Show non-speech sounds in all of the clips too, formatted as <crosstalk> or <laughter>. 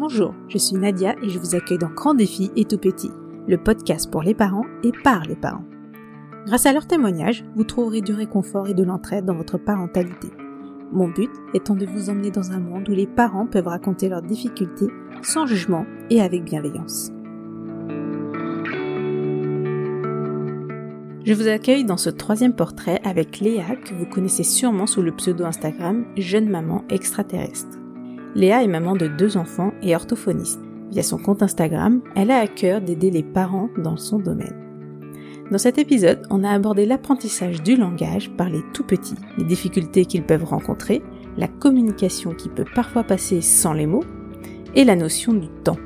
Bonjour, je suis Nadia et je vous accueille dans Grand Défi et Tout Petit, le podcast pour les parents et par les parents. Grâce à leurs témoignages, vous trouverez du réconfort et de l'entraide dans votre parentalité. Mon but étant de vous emmener dans un monde où les parents peuvent raconter leurs difficultés sans jugement et avec bienveillance. Je vous accueille dans ce troisième portrait avec Léa que vous connaissez sûrement sous le pseudo Instagram Jeune Maman Extraterrestre. Léa est maman de deux enfants et orthophoniste. Via son compte Instagram, elle a à cœur d'aider les parents dans son domaine. Dans cet épisode, on a abordé l'apprentissage du langage par les tout petits, les difficultés qu'ils peuvent rencontrer, la communication qui peut parfois passer sans les mots, et la notion du temps.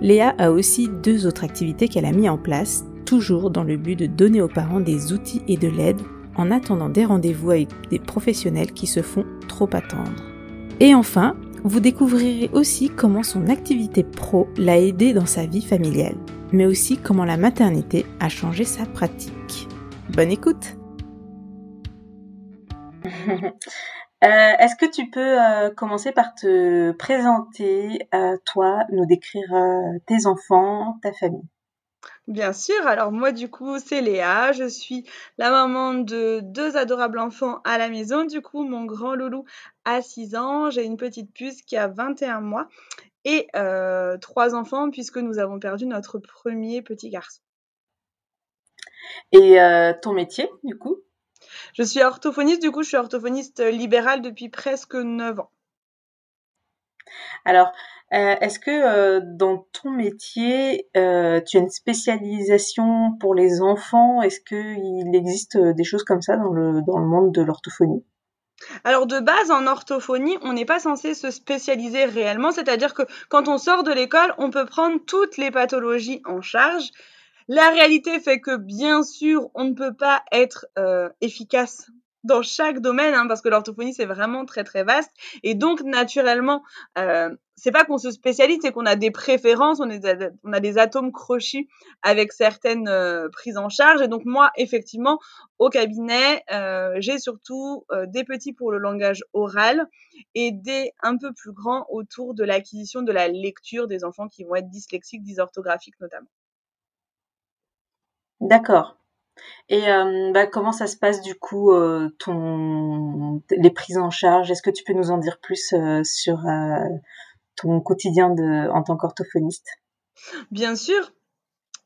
Léa a aussi deux autres activités qu'elle a mis en place, toujours dans le but de donner aux parents des outils et de l'aide en attendant des rendez-vous avec des professionnels qui se font trop attendre. Et enfin, vous découvrirez aussi comment son activité pro l'a aidé dans sa vie familiale, mais aussi comment la maternité a changé sa pratique. Bonne écoute <laughs> Euh, Est-ce que tu peux euh, commencer par te présenter, euh, toi, nous décrire euh, tes enfants, ta famille? Bien sûr, alors moi du coup c'est Léa, je suis la maman de deux adorables enfants à la maison. Du coup mon grand loulou a 6 ans, j'ai une petite puce qui a 21 mois et euh, trois enfants puisque nous avons perdu notre premier petit garçon. Et euh, ton métier, du coup? Je suis orthophoniste, du coup je suis orthophoniste libérale depuis presque 9 ans. Alors, euh, est-ce que dans ton métier, tu as une spécialisation pour les enfants? Est-ce qu'il existe des choses comme ça dans le, dans le monde de l'orthophonie? Alors de base en orthophonie, on n'est pas censé se spécialiser réellement, c'est-à-dire que quand on sort de l'école, on peut prendre toutes les pathologies en charge. La réalité fait que bien sûr, on ne peut pas être euh, efficace dans chaque domaine, hein, parce que l'orthophonie c'est vraiment très très vaste, et donc naturellement, euh, c'est pas qu'on se spécialise, c'est qu'on a des préférences, on, a des atomes crochus avec certaines euh, prises en charge, et donc moi effectivement au cabinet, euh, j'ai surtout euh, des petits pour le langage oral et des un peu plus grands autour de l'acquisition de la lecture des enfants qui vont être dyslexiques, dysorthographiques notamment. D'accord. Et bah, comment ça se passe du coup les prises en charge? Est-ce que tu peux nous en dire plus sur ton quotidien en tant qu'orthophoniste Bien sûr,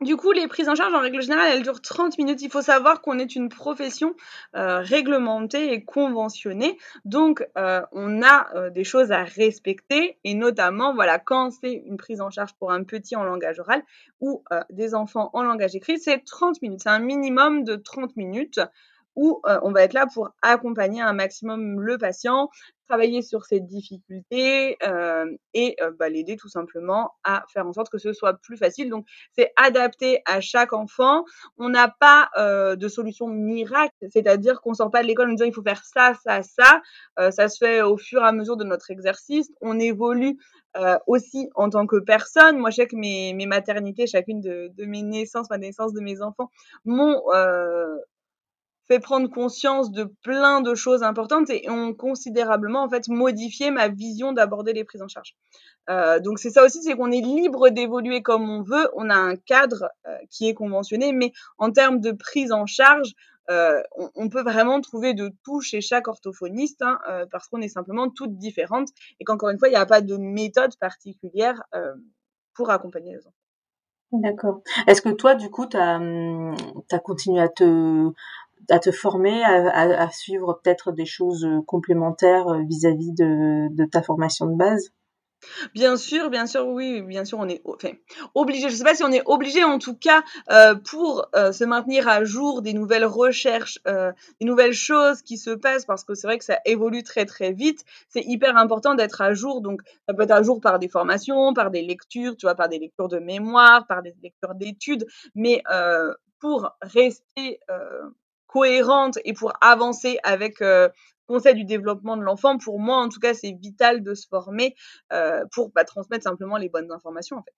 Du coup, les prises en charge, en règle générale, elles durent 30 minutes. Il faut savoir qu'on est une profession euh, réglementée et conventionnée. Donc, euh, on a euh, des choses à respecter. Et notamment, voilà, quand c'est une prise en charge pour un petit en langage oral ou des enfants en langage écrit, c'est 30 minutes. C'est un minimum de 30 minutes où euh, on va être là pour accompagner un maximum le patient, travailler sur ses difficultés euh, et euh, bah, l'aider tout simplement à faire en sorte que ce soit plus facile. Donc, c'est adapté à chaque enfant. On n'a pas euh, de solution miracle, c'est-à-dire qu'on sort pas de l'école en disant il faut faire ça, ça, ça. Euh, ça se fait au fur et à mesure de notre exercice. On évolue euh, aussi en tant que personne. Moi, je sais que mes, mes maternités, chacune de, de mes naissances, ma naissance de mes enfants, m'ont euh, fait prendre conscience de plein de choses importantes et ont considérablement en fait modifié ma vision d'aborder les prises en charge. Euh, donc c'est ça aussi, c'est qu'on est libre d'évoluer comme on veut. On a un cadre euh, qui est conventionné, mais en termes de prise en charge, euh, on, peut vraiment trouver de tout chez chaque orthophoniste hein, euh, parce qu'on est simplement toutes différentes et qu'encore une fois, il n'y a pas de méthode particulière euh, pour accompagner les enfants. D'accord. Est-ce que toi, du coup, tu as, as, continué à te, à te former, à, suivre peut-être des choses complémentaires vis-à-vis -vis de, ta formation de base? Bien sûr, bien sûr, oui, bien sûr, on est obligé. Je ne sais pas si on est obligé, en tout cas, euh, pour euh, se maintenir à jour des nouvelles recherches, euh, des nouvelles choses qui se passent, parce que c'est vrai que ça évolue très très vite. C'est hyper important d'être à jour. Donc, ça peut être à jour par des formations, par des lectures, tu vois, par des lectures de mémoire, par des lectures d'études, mais euh, pour rester euh, cohérente et pour avancer avec euh, conseil du développement de l'enfant, pour moi, en tout cas, c'est vital de se former euh, pour bah, transmettre simplement les bonnes informations, en fait.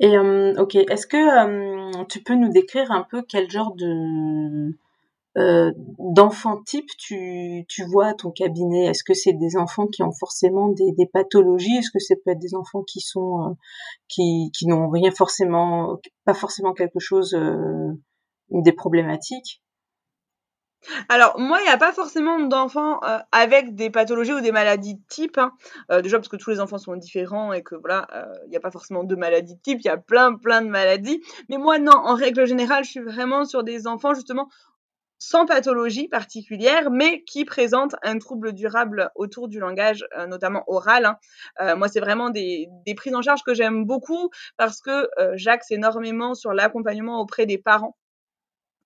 Et euh, ok, est-ce que euh, tu peux nous décrire un peu quel genre de euh, d'enfants type tu, tu vois à ton cabinet? Est-ce que c'est des enfants qui ont forcément des, des pathologies? Est-ce que c'est peut être des enfants qui sont euh, qui, qui n'ont rien forcément, pas forcément quelque chose, des problématiques? Alors moi, il n'y a pas forcément d'enfants euh, avec des pathologies ou des maladies de type. Hein. Euh, déjà parce que tous les enfants sont différents et que voilà, euh, il n'y a pas forcément de maladies de type. Il y a plein plein de maladies. Mais moi non, en règle générale, je suis vraiment sur des enfants justement sans pathologie particulière, mais qui présentent un trouble durable autour du langage, notamment oral. Hein. moi, c'est vraiment des, prises en charge que j'aime beaucoup parce que j'axe énormément sur l'accompagnement auprès des parents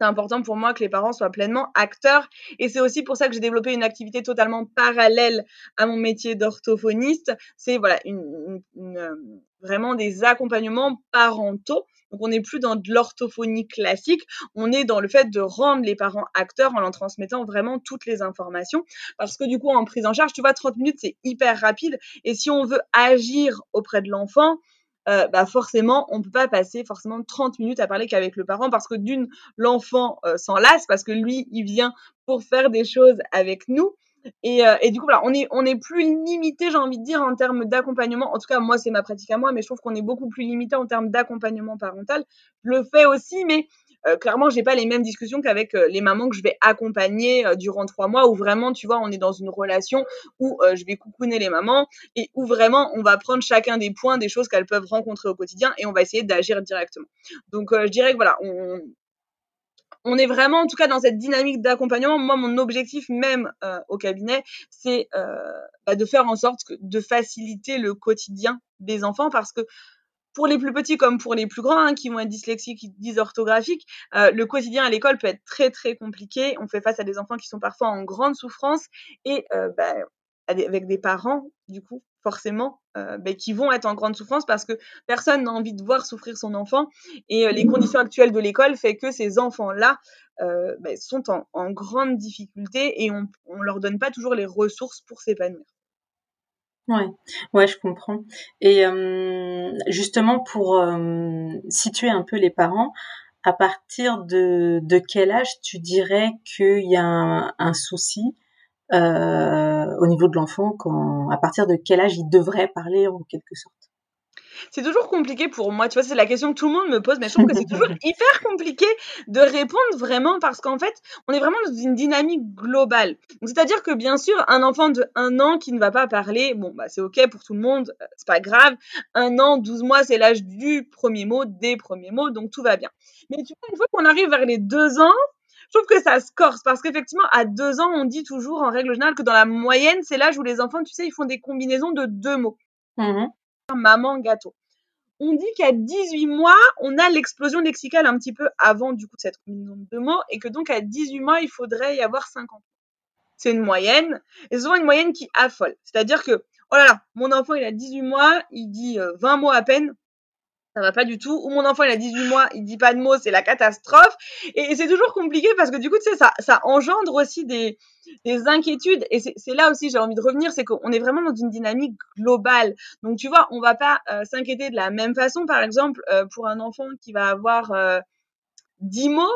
c'est important pour moi que les parents soient pleinement acteurs. Et c'est aussi pour ça que j'ai développé une activité totalement parallèle à mon métier d'orthophoniste. C'est voilà euh, vraiment des accompagnements parentaux. Donc on n'est plus dans de l'orthophonie classique, on est dans le fait de rendre les parents acteurs en leur transmettant vraiment toutes les informations. Parce que du coup, en prise en charge, tu vois, 30 minutes, c'est hyper rapide. Et si on veut agir auprès de l'enfant, euh, bah forcément, on peut pas passer forcément 30 minutes à parler qu'avec le parent parce que d'une, l'enfant euh, s'en lasse parce que lui, il vient pour faire des choses avec nous. Et, euh, et du coup, voilà, on est, on est plus limité, j'ai envie de dire, en termes d'accompagnement. En tout cas, moi, c'est ma pratique à moi, mais je trouve qu'on est beaucoup plus limité en termes d'accompagnement parental. Je le fais aussi, mais euh, clairement, j'ai pas les mêmes discussions qu'avec euh, les mamans que je vais accompagner euh, durant trois mois, où vraiment, tu vois, on est dans une relation où je vais coucouner les mamans et où vraiment on va prendre chacun des points, des choses qu'elles peuvent rencontrer au quotidien et on va essayer d'agir directement. Donc, je dirais que voilà, on, on est vraiment en tout cas dans cette dynamique d'accompagnement. Moi, mon objectif même au cabinet, c'est bah, de faire en sorte de faciliter le quotidien des enfants parce que pour les plus petits comme pour les plus grands, hein, qui vont être dyslexiques, dysorthographiques, euh, le quotidien à l'école peut être très très compliqué. On fait face à des enfants qui sont parfois en grande souffrance et euh, bah, avec des parents, du coup, forcément, euh, bah, qui vont être en grande souffrance parce que personne n'a envie de voir souffrir son enfant. Et les conditions actuelles de l'école fait que ces enfants-là bah, sont en, en, grande difficulté et on ne leur donne pas toujours les ressources pour s'épanouir. Ouais, ouais, je comprends. Et justement pour situer un peu les parents, à partir de, de quel âge tu dirais qu'il y a un, un souci euh, au niveau de l'enfant, quand à partir de quel âge il devrait parler en quelque sorte? C'est toujours compliqué pour moi. Tu vois, c'est la question que tout le monde me pose, mais je trouve que c'est <laughs> toujours hyper compliqué de répondre vraiment parce qu'en fait, on est vraiment dans une dynamique globale. C'est-à-dire que bien sûr, un enfant de un an qui ne va pas parler, bon, bah, c'est ok pour tout le monde, euh, c'est pas grave. Un an, 12 mois, c'est l'âge du premier mot, des premiers mots, donc tout va bien. Mais tu vois, une fois qu'on arrive vers les deux ans, je trouve que ça se corse parce qu'effectivement, à deux ans, on dit toujours en règle générale que dans la moyenne, c'est l'âge où les enfants, tu sais, ils font des combinaisons de deux mots. Mmh maman gâteau. On dit qu'à 18 mois, on a l'explosion lexicale un petit peu avant du coup cette combinaison de mots et que donc à 18 mois, il faudrait y avoir 50. C'est une moyenne et souvent une moyenne qui affole. C'est-à-dire que oh là là, mon enfant il a 18 mois, il dit 20 euh, mots à peine, ça va pas du tout. Ou mon enfant, il a 18 mois, il dit pas de mots, c'est la catastrophe. Et, c'est toujours compliqué parce que du coup, tu sais, ça, engendre aussi des, des inquiétudes. Et c'est là aussi, j'ai envie de revenir, c'est qu'on est vraiment dans une dynamique globale. Donc, tu vois, on va pas euh, s'inquiéter de la même façon, par exemple, euh, pour un enfant qui va avoir euh, 10 mots.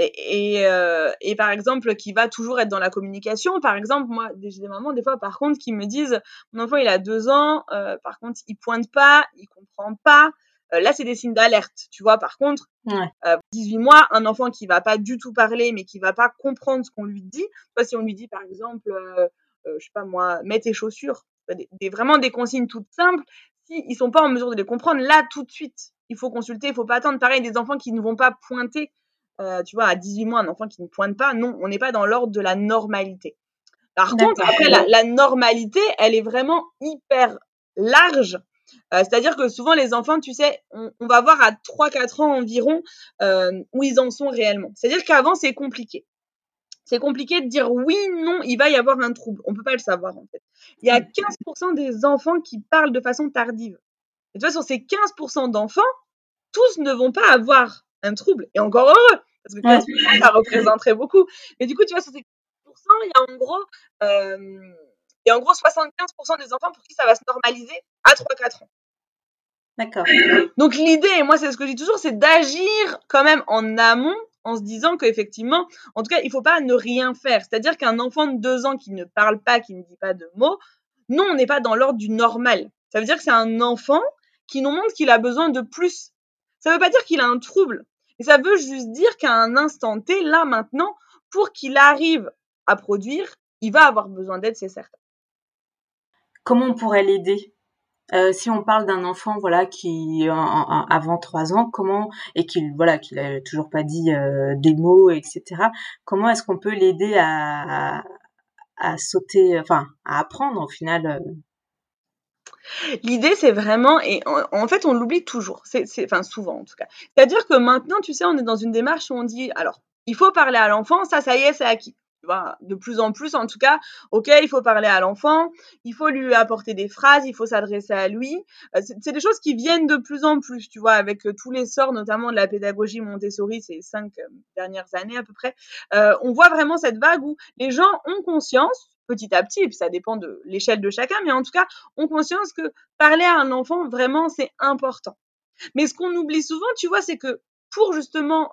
Euh, et, par exemple, qui va toujours être dans la communication. Par exemple, moi, j'ai des mamans, des fois, par contre, qui me disent, mon enfant, il a deux ans, par contre, il pointe pas, il comprend pas. Euh, là, c'est des signes d'alerte. Tu vois, par contre, 18 euh, mois, un enfant qui va pas du tout parler, mais qui va pas comprendre ce qu'on lui dit. Toi, si on lui dit, par exemple, euh, je sais pas moi, mets tes chaussures, des, vraiment des consignes toutes simples, s'ils ils sont pas en mesure de les comprendre, là, tout de suite, il faut consulter, il faut pas attendre. Pareil, des enfants qui ne vont pas pointer. tu vois, à 18 mois, un enfant qui ne pointe pas, non, on n'est pas dans l'ordre de la normalité. Par contre, après, la, la, normalité, elle est vraiment hyper large euh, c'est-à-dire que souvent les enfants, tu sais, on, va voir à 3-4 ans environ euh, où ils en sont réellement. C'est-à-dire qu'avant, c'est compliqué. C'est compliqué de dire oui, non, il va y avoir un trouble. On peut pas le savoir en fait. Il y a 15% des enfants qui parlent de façon tardive. Et tu vois, sur ces 15% d'enfants, tous ne vont pas avoir un trouble. Et encore heureux, parce que 15%, ça représenterait beaucoup. Mais du coup, tu vois, sur ces 15%, il y a en gros... Euh, et en gros, 75% des enfants pour qui ça va se normaliser à 3-4 ans. D'accord. Donc l'idée, et moi c'est ce que je dis toujours, c'est d'agir quand même en amont en se disant qu'effectivement, en tout cas, il faut pas ne rien faire. C'est-à-dire qu'un enfant de deux ans qui ne parle pas, qui ne dit pas de mots, non, on n'est pas dans l'ordre du normal. Ça veut dire que c'est un enfant qui nous montre qu'il a besoin de plus. Ça ne veut pas dire qu'il a un trouble. Et ça veut juste dire qu'à un instant T, là maintenant, pour qu'il arrive à produire, il va avoir besoin d'aide, c'est certain. Comment on pourrait l'aider? Euh, si on parle d'un enfant voilà qui avant trois ans comment et qu'il voilà qu'il a toujours pas dit euh, des mots etc comment est-ce qu'on peut l'aider à, à, sauter enfin à apprendre au final euh? L'idée, c'est vraiment, et en, fait, on l'oublie toujours, c'est, enfin souvent en tout cas. C'est-à-dire que maintenant, tu sais, on est dans une démarche où on dit, alors, il faut parler à l'enfant, ça, ça y est, c'est acquis de plus en plus, en tout cas, ok, il faut parler à l'enfant, il faut lui apporter des phrases, il faut s'adresser à lui. Euh, c'est des choses qui viennent de plus en plus, tu vois, avec euh, tous les sorts, notamment de la pédagogie Montessori ces cinq euh, dernières années à peu près. on voit vraiment cette vague où les gens ont conscience, petit à petit, et puis ça dépend de l'échelle de chacun, mais en tout cas, ont conscience que parler à un enfant, vraiment, c'est important. Mais ce qu'on oublie souvent, tu vois, c'est que pour justement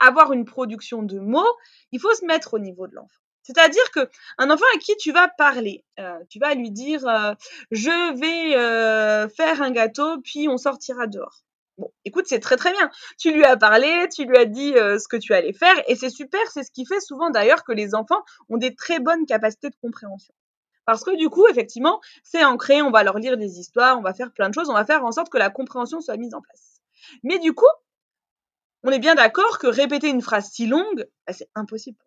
avoir une production de mots, il faut se mettre au niveau de l'enfant. C'est-à-dire que un enfant à qui tu vas parler, euh, tu vas lui dire euh, je vais euh, faire un gâteau puis on sortira dehors. Bon, écoute, c'est très très bien. Tu lui as parlé, tu lui as dit ce que tu allais faire et c'est super. C'est ce qui fait souvent d'ailleurs que les enfants ont des très bonnes capacités de compréhension. Parce que du coup, effectivement, c'est ancré. On va leur lire des histoires, on va faire plein de choses, on va faire en sorte que la compréhension soit mise en place. Mais du coup, on est bien d'accord que répéter une phrase si longue, bah, c'est impossible.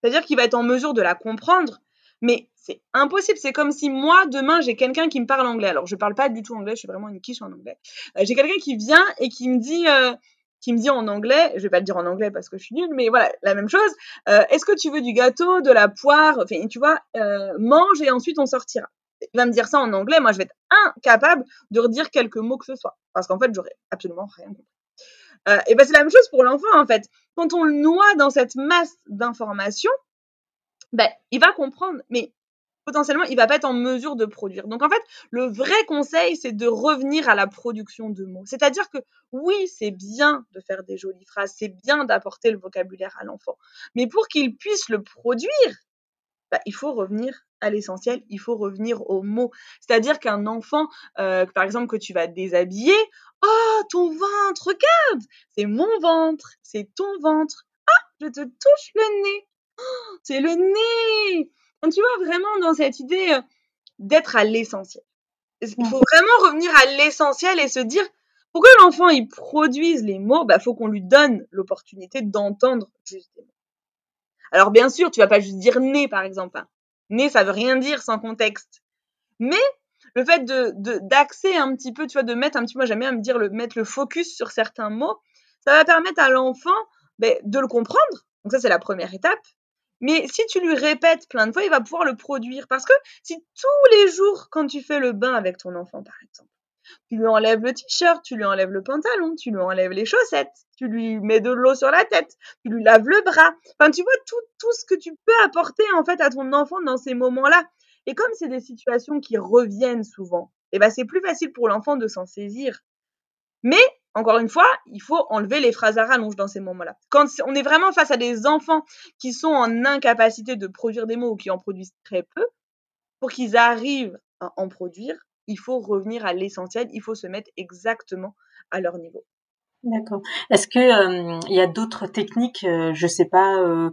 C'est-à-dire qu'il va être en mesure de la comprendre, mais c'est impossible. C'est comme si moi, demain, j'ai quelqu'un qui me parle anglais. Alors, je ne parle pas du tout anglais, je suis vraiment une quiche en anglais. Euh, j'ai quelqu'un qui vient et qui me dit, euh, qui me dit en anglais, je vais pas le dire en anglais parce que je suis nulle, mais voilà, la même chose. Euh, est-ce que tu veux du gâteau, de la poire? Enfin, tu vois, mange et ensuite on sortira. Il va me dire ça en anglais, moi je vais être incapable de redire quelques mots que ce soit, parce qu'en fait, j'aurais absolument rien compris. Euh, et ben c'est la même chose pour l'enfant en fait. Quand on le noie dans cette masse d'informations, ben il va comprendre, mais potentiellement il va pas être en mesure de produire. Donc en fait, le vrai conseil c'est de revenir à la production de mots. C'est-à-dire que oui, c'est bien de faire des jolies phrases, c'est bien d'apporter le vocabulaire à l'enfant, mais pour qu'il puisse le produire, ben, il faut revenir à l'essentiel, il faut revenir aux mots. C'est-à-dire qu'un enfant, euh, par exemple, que tu vas déshabiller, oh, ton ventre, regarde, c'est mon ventre, c'est ton ventre. Ah, je te touche le nez. Oh, c'est le nez. Donc, tu vois, vraiment dans cette idée euh, d'être à l'essentiel. Il faut vraiment revenir à l'essentiel et se dire, pour que l'enfant il produise les mots, bah faut qu'on lui donne l'opportunité d'entendre justement. Alors bien sûr, tu vas pas juste dire nez par exemple. Hein. Né, ça veut rien dire sans contexte. Mais le fait de d'axer un petit peu, tu vois, de mettre un petit, moi j'aime bien me dire le mettre le focus sur certains mots, ça va permettre à l'enfant ben, de le comprendre. Donc ça c'est la première étape. Mais si tu lui répètes plein de fois, il va pouvoir le produire. Parce que si tous les jours, quand tu fais le bain avec ton enfant, par exemple, tu lui enlèves le t-shirt, tu lui enlèves le pantalon, tu lui enlèves les chaussettes, tu lui mets de l'eau sur la tête, tu lui laves le bras. Enfin, tu vois tout, tout ce que tu peux apporter en fait à ton enfant dans ces moments-là. Et comme c'est des situations qui reviennent souvent, eh ben c'est plus facile pour l'enfant de s'en saisir. Mais encore une fois, il faut enlever les phrases à rallonge dans ces moments-là. Quand on est vraiment face à des enfants qui sont en incapacité de produire des mots ou qui en produisent très peu, pour qu'ils arrivent à en produire, il faut revenir à l'essentiel, il faut se mettre exactement à leur niveau. D'accord. Est-ce que euh, il y a d'autres techniques, euh, je sais pas, euh,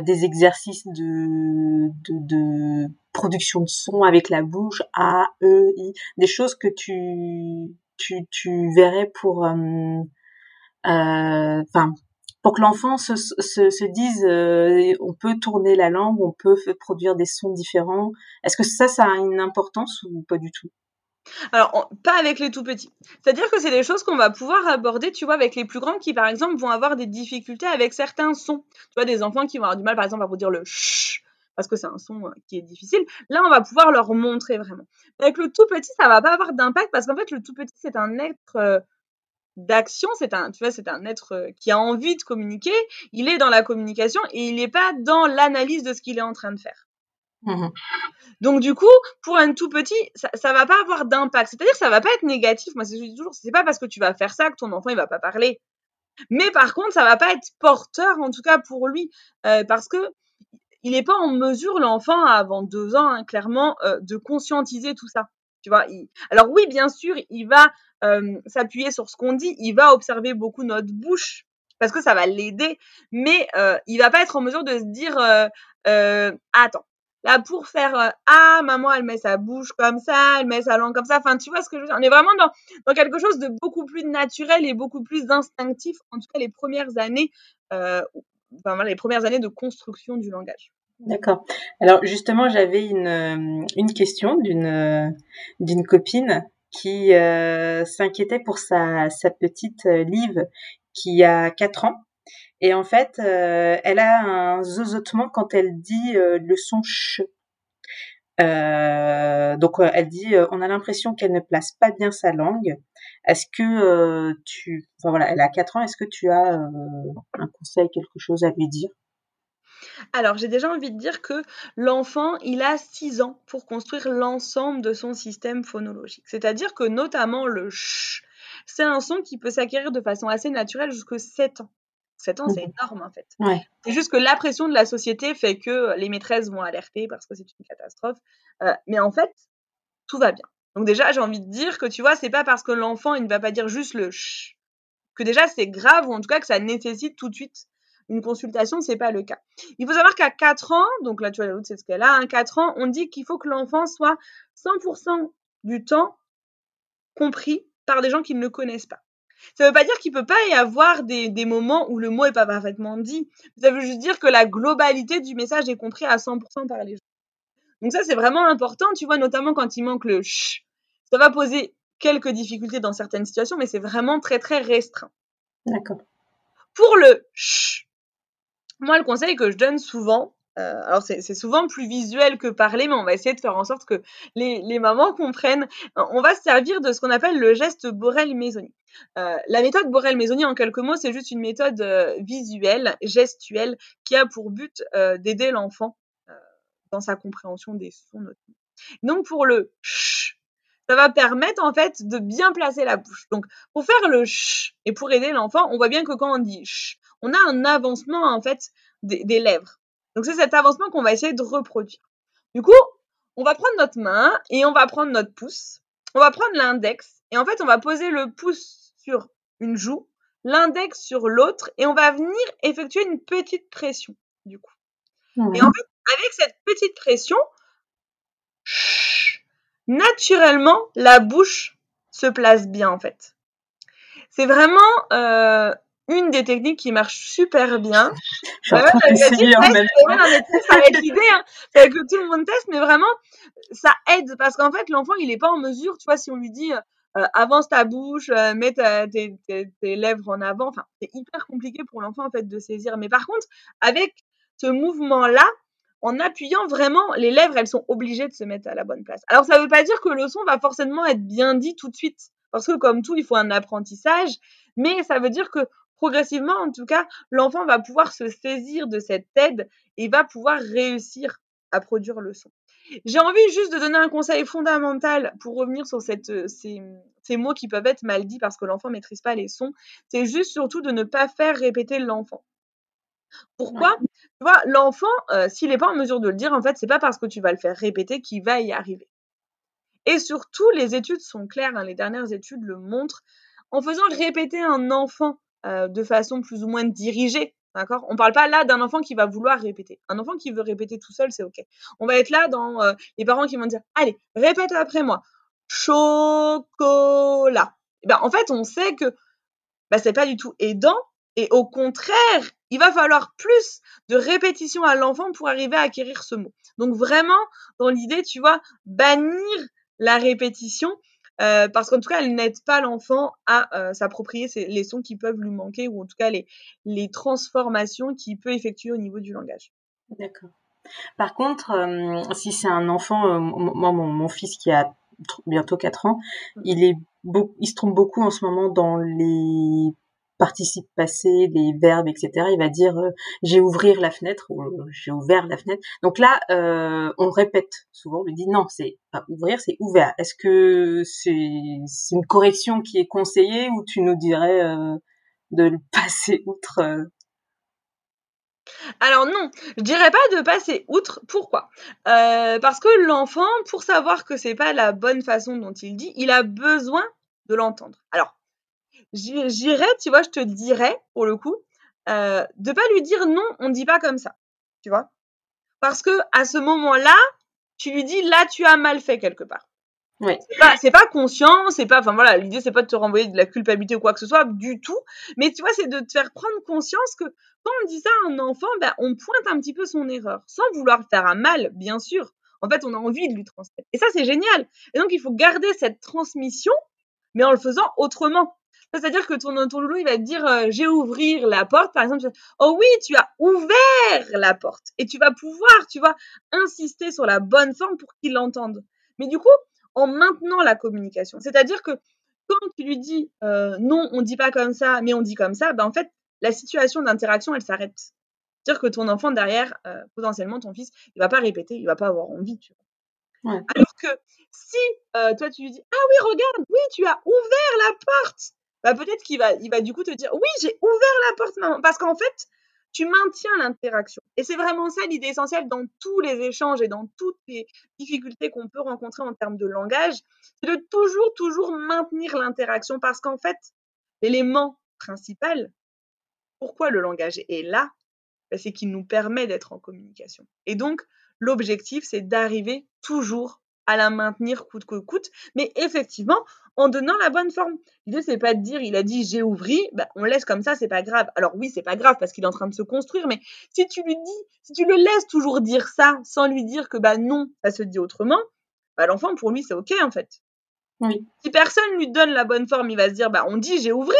des exercices de, de, production de son avec la bouche, A, E, I, des choses que tu tu, tu verrais pour, enfin, pour que l'enfant se, se, se dise, on peut tourner la langue, on peut produire des sons différents. Est-ce que ça, ça a une importance ou pas du tout? Alors, pas avec les tout petits. C'est-à-dire que c'est des choses qu'on va pouvoir aborder, tu vois, avec les plus grands qui, par exemple, vont avoir des difficultés avec certains sons. Tu vois, des enfants qui vont avoir du mal, par exemple, à vous dire le ch parce que c'est un son euh, qui est difficile. Là, on va pouvoir leur montrer vraiment. Avec le tout petit, ça va pas avoir d'impact parce qu'en fait, le tout petit, c'est un être euh, d'action, c'est un, tu vois, c'est un être euh, qui a envie de communiquer. Il est dans la communication et il n'est pas dans l'analyse de ce qu'il est en train de faire. Mmh Donc du coup, pour un tout petit, ça, ça va pas avoir d'impact. C'est-à-dire que ça va pas être négatif. Moi, je dis toujours, c'est pas parce que tu vas faire ça que ton enfant il va pas parler. Mais par contre, ça va pas être porteur, en tout cas pour lui, euh, parce que il n'est pas en mesure, l'enfant, avant deux ans, hein, clairement, euh, de conscientiser tout ça. Tu vois, alors oui, bien sûr, il va euh, s'appuyer sur ce qu'on dit, il va observer beaucoup notre bouche parce que ça va l'aider, mais il va pas être en mesure de se dire attends, là pour faire ah maman elle met sa bouche comme ça, elle met sa langue comme ça, enfin tu vois ce que je veux dire, on est vraiment dans, dans quelque chose de beaucoup plus naturel et beaucoup plus instinctif, en tout cas les premières années, enfin voilà, les premières années de construction du langage. D'accord. Alors justement, j'avais une, une question d'une d'une copine qui euh, s'inquiétait pour sa, sa petite Liv qui a 4 ans. Et en fait, euh, elle a un zozotement quand elle dit euh, le son ch. Euh, donc elle dit, on a l'impression qu'elle ne place pas bien sa langue. Est-ce que tu, enfin voilà, elle a 4 ans. Est-ce que tu as un conseil, quelque chose à lui dire? Alors, j'ai déjà envie de dire que l'enfant, il a 6 ans pour construire l'ensemble de son système phonologique. C'est-à-dire que notamment le ch, c'est un son qui peut s'acquérir de façon assez naturelle jusqu'à 7 ans. 7 ans, c'est mmh. énorme en fait. C'est juste que la pression de la société fait que les maîtresses vont alerter parce que c'est une catastrophe. Euh, mais en fait, tout va bien. Donc déjà, j'ai envie de dire que tu vois, c'est pas parce que l'enfant, il ne va pas dire juste le ch que déjà c'est grave ou en tout cas que ça nécessite tout de suite une consultation, c'est pas le cas. Il faut savoir qu'à 4 ans, donc là tu vois, c'est ce qu'elle a, hein, 4 ans, on dit qu'il faut que l'enfant soit 100% du temps compris par des gens qui ne le connaissent pas. Ça ne veut pas dire qu'il peut pas y avoir des, des, moments où le mot est pas parfaitement dit. Ça veut juste dire que la globalité du message est compris à 100% par les gens. Donc ça, c'est vraiment important, tu vois, notamment quand il manque le ch. Ça va poser quelques difficultés dans certaines situations, mais c'est vraiment très, très restreint. D'accord. Pour le ch, moi, le conseil que je donne souvent, euh, alors c'est souvent plus visuel que parler, mais on va essayer de faire en sorte que les, les mamans comprennent. On va se servir de ce qu'on appelle le geste Borel-Mésoni. Euh, la méthode Borel-Mésoni, en quelques mots, c'est juste une méthode euh, visuelle, gestuelle, qui a pour but euh, d'aider l'enfant euh, dans sa compréhension des sons. Notamment. Donc pour le ch, ça va permettre en fait de bien placer la bouche. Donc pour faire le ch et pour aider l'enfant, on voit bien que quand on dit ch, on a un avancement en fait des, des lèvres. Donc c'est cet avancement qu'on va essayer de reproduire. Du coup, on va prendre notre main et on va prendre notre pouce. On va prendre l'index et en fait, on va poser le pouce sur une joue, l'index sur l'autre et on va venir effectuer une petite pression du coup. Et en fait, avec cette petite pression, naturellement, la bouche se place bien en fait. C'est vraiment euh, une des techniques qui marche super bien. <laughs> Je suis en train d'essayer en même temps. Être l'idée, hein. que tout le monde teste, mais vraiment, ça aide parce qu'en fait, l'enfant, il n'est pas en mesure, tu vois, si on lui dit euh, avance ta bouche, euh, mets ta, tes, tes, tes, lèvres en avant, enfin, c'est hyper compliqué pour l'enfant, en fait, de saisir. Mais par contre, avec ce mouvement-là, en appuyant vraiment, les lèvres, elles sont obligées de se mettre à la bonne place. Alors, ça ne veut pas dire que le son va forcément être bien dit tout de suite. Parce que comme tout, il faut un apprentissage, mais ça veut dire que progressivement, en tout cas, l'enfant va pouvoir se saisir de cette aide et va pouvoir réussir à produire le son. J'ai envie juste de donner un conseil fondamental pour revenir sur cette, euh, ces, ces mots qui peuvent être mal dits parce que l'enfant maîtrise pas les sons. C'est juste surtout de ne pas faire répéter l'enfant. Pourquoi? Tu vois, l'enfant, euh, s'il n'est pas en mesure de le dire, en fait, c'est pas parce que tu vas le faire répéter qu'il va y arriver. Et surtout, les études sont claires, hein, les dernières études le montrent. En faisant répéter un enfant euh, de façon plus ou moins dirigée. D'accord? On parle pas là d'un enfant qui va vouloir répéter. Un enfant qui veut répéter tout seul, c'est OK. On va être là dans euh, les parents qui vont dire Allez, répète après moi. Chocolat. Et ben, en fait, on sait que ben, c'est pas du tout aidant. Et au contraire, il va falloir plus de répétition à l'enfant pour arriver à acquérir ce mot. Donc vraiment, dans l'idée, tu vois, bannir la répétition euh, parce qu'en tout cas, elle n'aide pas l'enfant à euh, s'approprier les sons qui peuvent lui manquer ou en tout cas les, les transformations qu'il peut effectuer au niveau du langage. D'accord. Par contre, euh, si c'est un enfant, moi, mon, mon, fils qui a bientôt 4 ans, mmh. il est il se trompe beaucoup en ce moment dans les participe passé, les verbes, etc. Il va dire euh, j'ai ouvrir la fenêtre ou j'ai ouvert la fenêtre. Donc là, euh, on répète souvent, on lui dit non, c'est pas ouvrir, c'est ouvert. Est-ce que c'est une correction qui est conseillée ou tu nous dirais euh, de le <laughs> passer outre alors non, je dirais pas de passer outre. Pourquoi? Euh, Parce que l'enfant, pour savoir que c'est pas la bonne façon dont il dit, il a besoin de l'entendre. Alors, j'irais, tu vois, je te dirais, pour le coup, euh, de pas lui dire non, on dit pas comme ça, tu vois Parce que à ce moment-là, tu lui dis là, tu as mal fait quelque part. Oui. C'est pas, conscient, c'est pas, enfin voilà, l'idée c'est pas de te renvoyer de la culpabilité ou quoi que ce soit du tout, mais tu vois, c'est de te faire prendre conscience que quand on dit ça à un enfant, ben, on pointe un petit peu son erreur, sans vouloir faire un mal, bien sûr. En fait, on a envie de lui transmettre. Et ça, c'est génial. Et donc, il faut garder cette transmission, mais en le faisant autrement. C'est-à-dire que ton, ton loulou, il va te dire, euh, j'ai ouvrir la porte, par exemple. Oh oui, tu as ouvert la porte. Et tu vas pouvoir, tu vois, insister sur la bonne forme pour qu'il l'entende. Mais du coup, en maintenant la communication. C'est-à-dire que quand tu lui dis euh, non, on dit pas comme ça, mais on dit comme ça, ben en fait, la situation d'interaction, elle s'arrête. C'est-à-dire que ton enfant derrière, euh, potentiellement ton fils, il va pas répéter, il va pas avoir envie. Tu vois. Alors que si euh, toi tu lui dis ah oui regarde, oui tu as ouvert la porte, bah peut-être qu'il va, il va du coup te dire oui j'ai ouvert la porte maman, parce qu'en fait tu maintiens l'interaction. Et c'est vraiment ça l'idée essentielle dans tous les échanges et dans toutes les difficultés qu'on peut rencontrer en termes de langage, c'est de toujours, toujours maintenir l'interaction parce qu'en fait, l'élément principal, pourquoi le langage est là, bah, c'est qu'il nous permet d'être en communication. Et donc, l'objectif, c'est d'arriver toujours à la maintenir coûte que coûte, mais effectivement, en donnant la bonne forme. L'idée, c'est pas de dire, il a dit j'ai ouvri, bah, on laisse comme ça, c'est pas grave. Alors oui, c'est pas grave parce qu'il est en train de se construire, mais si tu lui dis, si tu le laisses toujours dire ça sans lui dire que bah non, ça se dit autrement, bah, l'enfant, pour lui, c'est ok en fait. Oui. Si personne lui donne la bonne forme, il va se dire, bah on dit j'ai ouvri.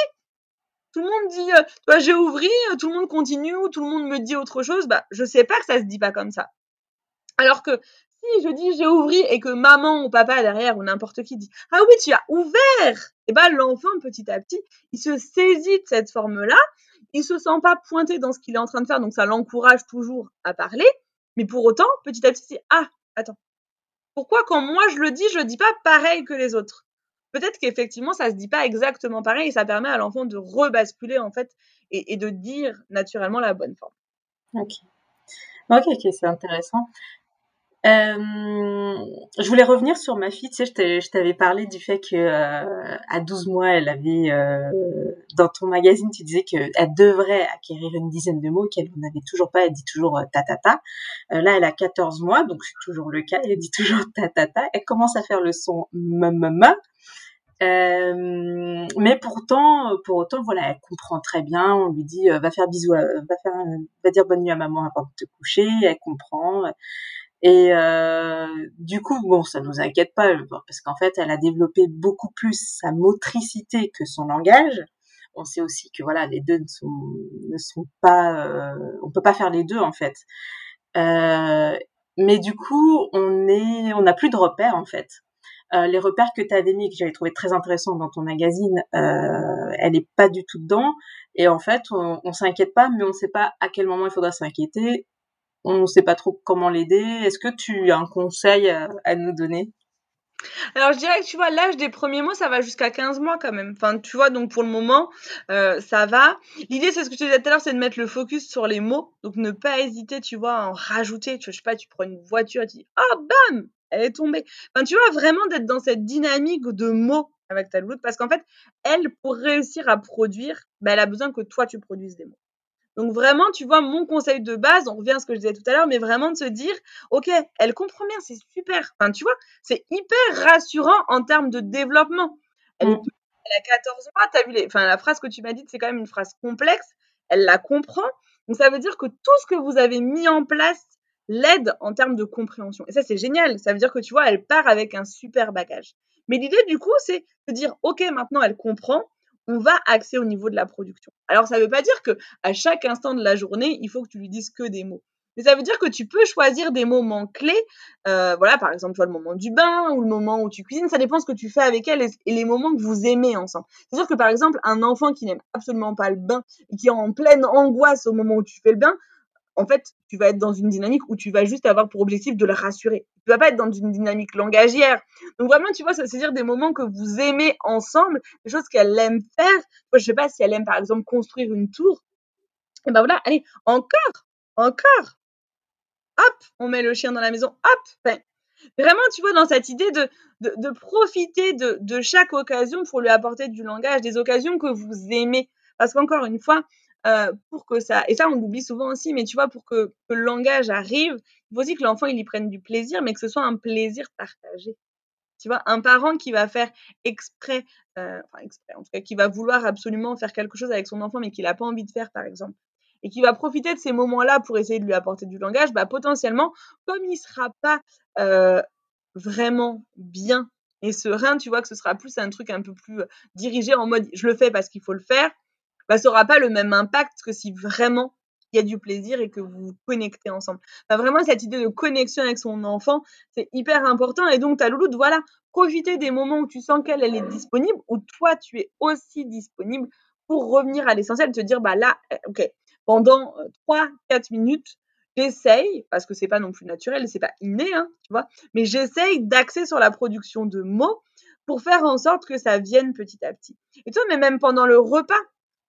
Tout le monde dit, euh, j'ai ouvri, euh, tout le monde continue, ou tout le monde me dit autre chose, bah je sais pas que ça se dit pas comme ça. Alors que je dis j'ai ouvri et que maman ou papa derrière ou n'importe qui dit ah oui tu as ouvert, et eh ben l'enfant petit à petit il se saisit de cette forme là, il se sent pas pointé dans ce qu'il est en train de faire donc ça l'encourage toujours à parler, mais pour autant petit à petit c'est ah attends pourquoi quand moi je le dis je dis pas pareil que les autres? Peut-être qu'effectivement ça se dit pas exactement pareil et ça permet à l'enfant de rebasculer en fait et, et de dire naturellement la bonne forme. Ok. Ok, ok, c'est intéressant. Euh, je voulais revenir sur ma fille. Tu sais, je t'avais parlé du fait que euh, à 12 mois, elle avait euh, dans ton magazine, tu disais qu'elle devrait acquérir une dizaine de mots qu'elle n'avait toujours pas. Elle dit toujours ta ta ta. là, elle a 14 mois, donc c'est toujours le cas. Elle dit toujours ta ta ta. Elle commence à faire le son m m m. Euh, mais pourtant, pour autant, voilà, elle comprend très bien. On lui dit, va faire bisous, va dire bonne nuit à maman avant de te coucher. Elle comprend. Et euh, du coup, bon, ça nous inquiète pas parce qu'en fait, elle a développé beaucoup plus sa motricité que son langage. On sait aussi que voilà, les deux ne sont, pas, euh, on peut pas faire les deux en fait. Euh, mais du coup, on est, on n'a plus de repères en fait. Euh, les repères que tu avais mis, que j'avais trouvé très intéressants dans ton magazine, euh, elle est pas du tout dedans. Et en fait, on, on s'inquiète pas, mais on ne sait pas à quel moment il faudra s'inquiéter on ne sait pas trop comment l'aider. Est-ce que tu as un conseil à, nous donner? Alors je dirais que tu vois l'âge des premiers mots ça va jusqu'à 15 mois quand même. Enfin tu vois donc pour le moment euh, ça va. L'idée c'est ce que je te disais tout à l'heure c'est de mettre le focus sur les mots donc ne pas hésiter tu vois à en rajouter. Tu vois, sais pas tu prends une voiture tu dis oh bam elle est tombée. Enfin tu vois vraiment d'être dans cette dynamique de mots avec ta louloute parce qu'en fait elle pour réussir à produire ben, elle a besoin que toi tu produises des mots. Donc vraiment, tu vois, mon conseil de base, on revient à ce que je disais tout à l'heure, mais vraiment de se dire, ok, elle comprend bien, c'est super. Enfin, tu vois, c'est hyper rassurant en termes de développement. Elle, est, mmh. elle a 14 mois, t'as vu les, enfin, la phrase que tu m'as dite, c'est quand même une phrase complexe. Elle la comprend. Donc ça veut dire que tout ce que vous avez mis en place l'aide en termes de compréhension. Et ça, c'est génial. Ça veut dire que tu vois, elle part avec un super bagage. Mais l'idée, du coup, c'est de dire, OK, maintenant, elle comprend on va axer au niveau de la production. Alors, ça ne veut pas dire que à chaque instant de la journée, il faut que tu lui dises que des mots. Mais ça veut dire que tu peux choisir des moments clés. Euh, voilà, par exemple, toi, le moment du bain ou le moment où tu cuisines, ça dépend ce que tu fais avec elle et, les moments que vous aimez ensemble. C'est-à-dire que, par exemple, un enfant qui n'aime absolument pas le bain et qui est en pleine angoisse au moment où tu fais le bain, en fait, tu vas être dans une dynamique où tu vas juste avoir pour objectif de la rassurer. Tu vas pas être dans une dynamique langagière. Donc vraiment, tu vois, c'est dire des moments que vous aimez ensemble, des choses qu'elle aime faire. Moi, je sais pas si elle aime par exemple construire une tour. Et ben voilà, allez, encore, encore. Hop, on met le chien dans la maison. Hop. vraiment, tu vois, dans cette idée de, de, profiter de, de chaque occasion pour lui apporter du langage, des occasions que vous aimez. Parce qu'encore une fois, euh, pour que ça, et ça on l'oublie souvent aussi, mais tu vois, pour que, le langage arrive, il faut aussi que l'enfant il y prenne du plaisir, mais que ce soit un plaisir partagé. Tu vois, un parent qui va faire exprès, euh, enfin exprès, en tout cas, qui va vouloir absolument faire quelque chose avec son enfant, mais qu'il n'a pas envie de faire, par exemple, et qui va profiter de ces moments-là pour essayer de lui apporter du langage, bah potentiellement, comme il sera pas euh, vraiment bien et serein, tu vois que ce sera plus un truc un peu plus dirigé en mode je le fais parce qu'il faut le faire, bah, ça n'aura pas le même impact que si vraiment il y a du plaisir et que vous vous connectez ensemble. Vraiment, cette idée de connexion avec son enfant, c'est hyper important. Et donc, ta louloute, voilà, profiter des moments où tu sens qu'elle, elle est disponible, où toi, tu es aussi disponible pour revenir à l'essentiel, te dire, bah là, eh, ok, pendant 3-4 euh, minutes, j'essaye, parce que c'est pas non plus naturel, c'est pas inné, hein, tu vois, mais j'essaye d'axer sur la production de mots pour faire en sorte que ça vienne petit à petit. Et toi, mais même pendant le repas,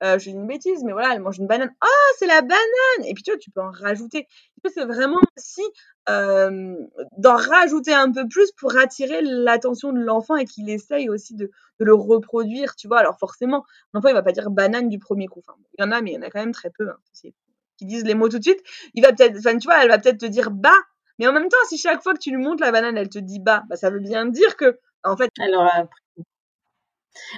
euh, je dis une bêtise, mais voilà, elle mange une banane. Oh, c'est la banane Et puis tu vois, tu peux en rajouter. C'est vraiment aussi euh, d'en rajouter un peu plus pour attirer l'attention de l'enfant et qu'il essaye aussi de, de, le reproduire, tu vois. Alors forcément, l'enfant, il va pas dire banane du premier coup. Il y en a, mais il y en a quand même très peu hein, qui disent les mots tout de suite. Il va peut-être, enfin, tu vois, elle va peut-être te dire bas, mais en même temps, si chaque fois que tu lui montres la banane, elle te dit bas, bah, ça veut bien dire que, en fait, alors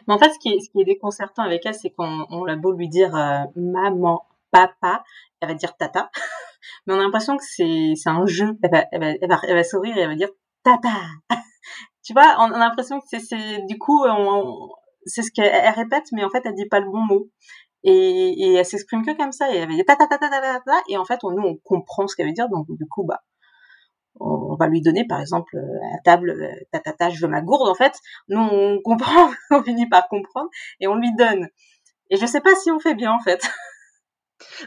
mais en fait, ce qui est, ce qui est déconcertant avec elle, c'est qu'on on a beau lui dire euh, maman, papa, elle va dire tata, <laughs> mais on a l'impression que c'est c'est un jeu. Elle va, elle va, elle va, elle va sourire et elle va dire tata. <laughs> tu vois, on, a l'impression que c'est c'est du coup on, c'est ce qu'elle répète, mais en fait elle dit pas le bon mot. Et, et elle s'exprime que comme ça et elle va dire tata tata tata tata et en fait on, nous on comprend ce qu'elle veut dire donc du coup bah on va lui donner par exemple euh, à table euh, ta, ta, ta je veux ma gourde en fait. Nous on <laughs> comprend on finit par comprendre et on lui donne. Et je sais pas si on fait bien en fait. <laughs>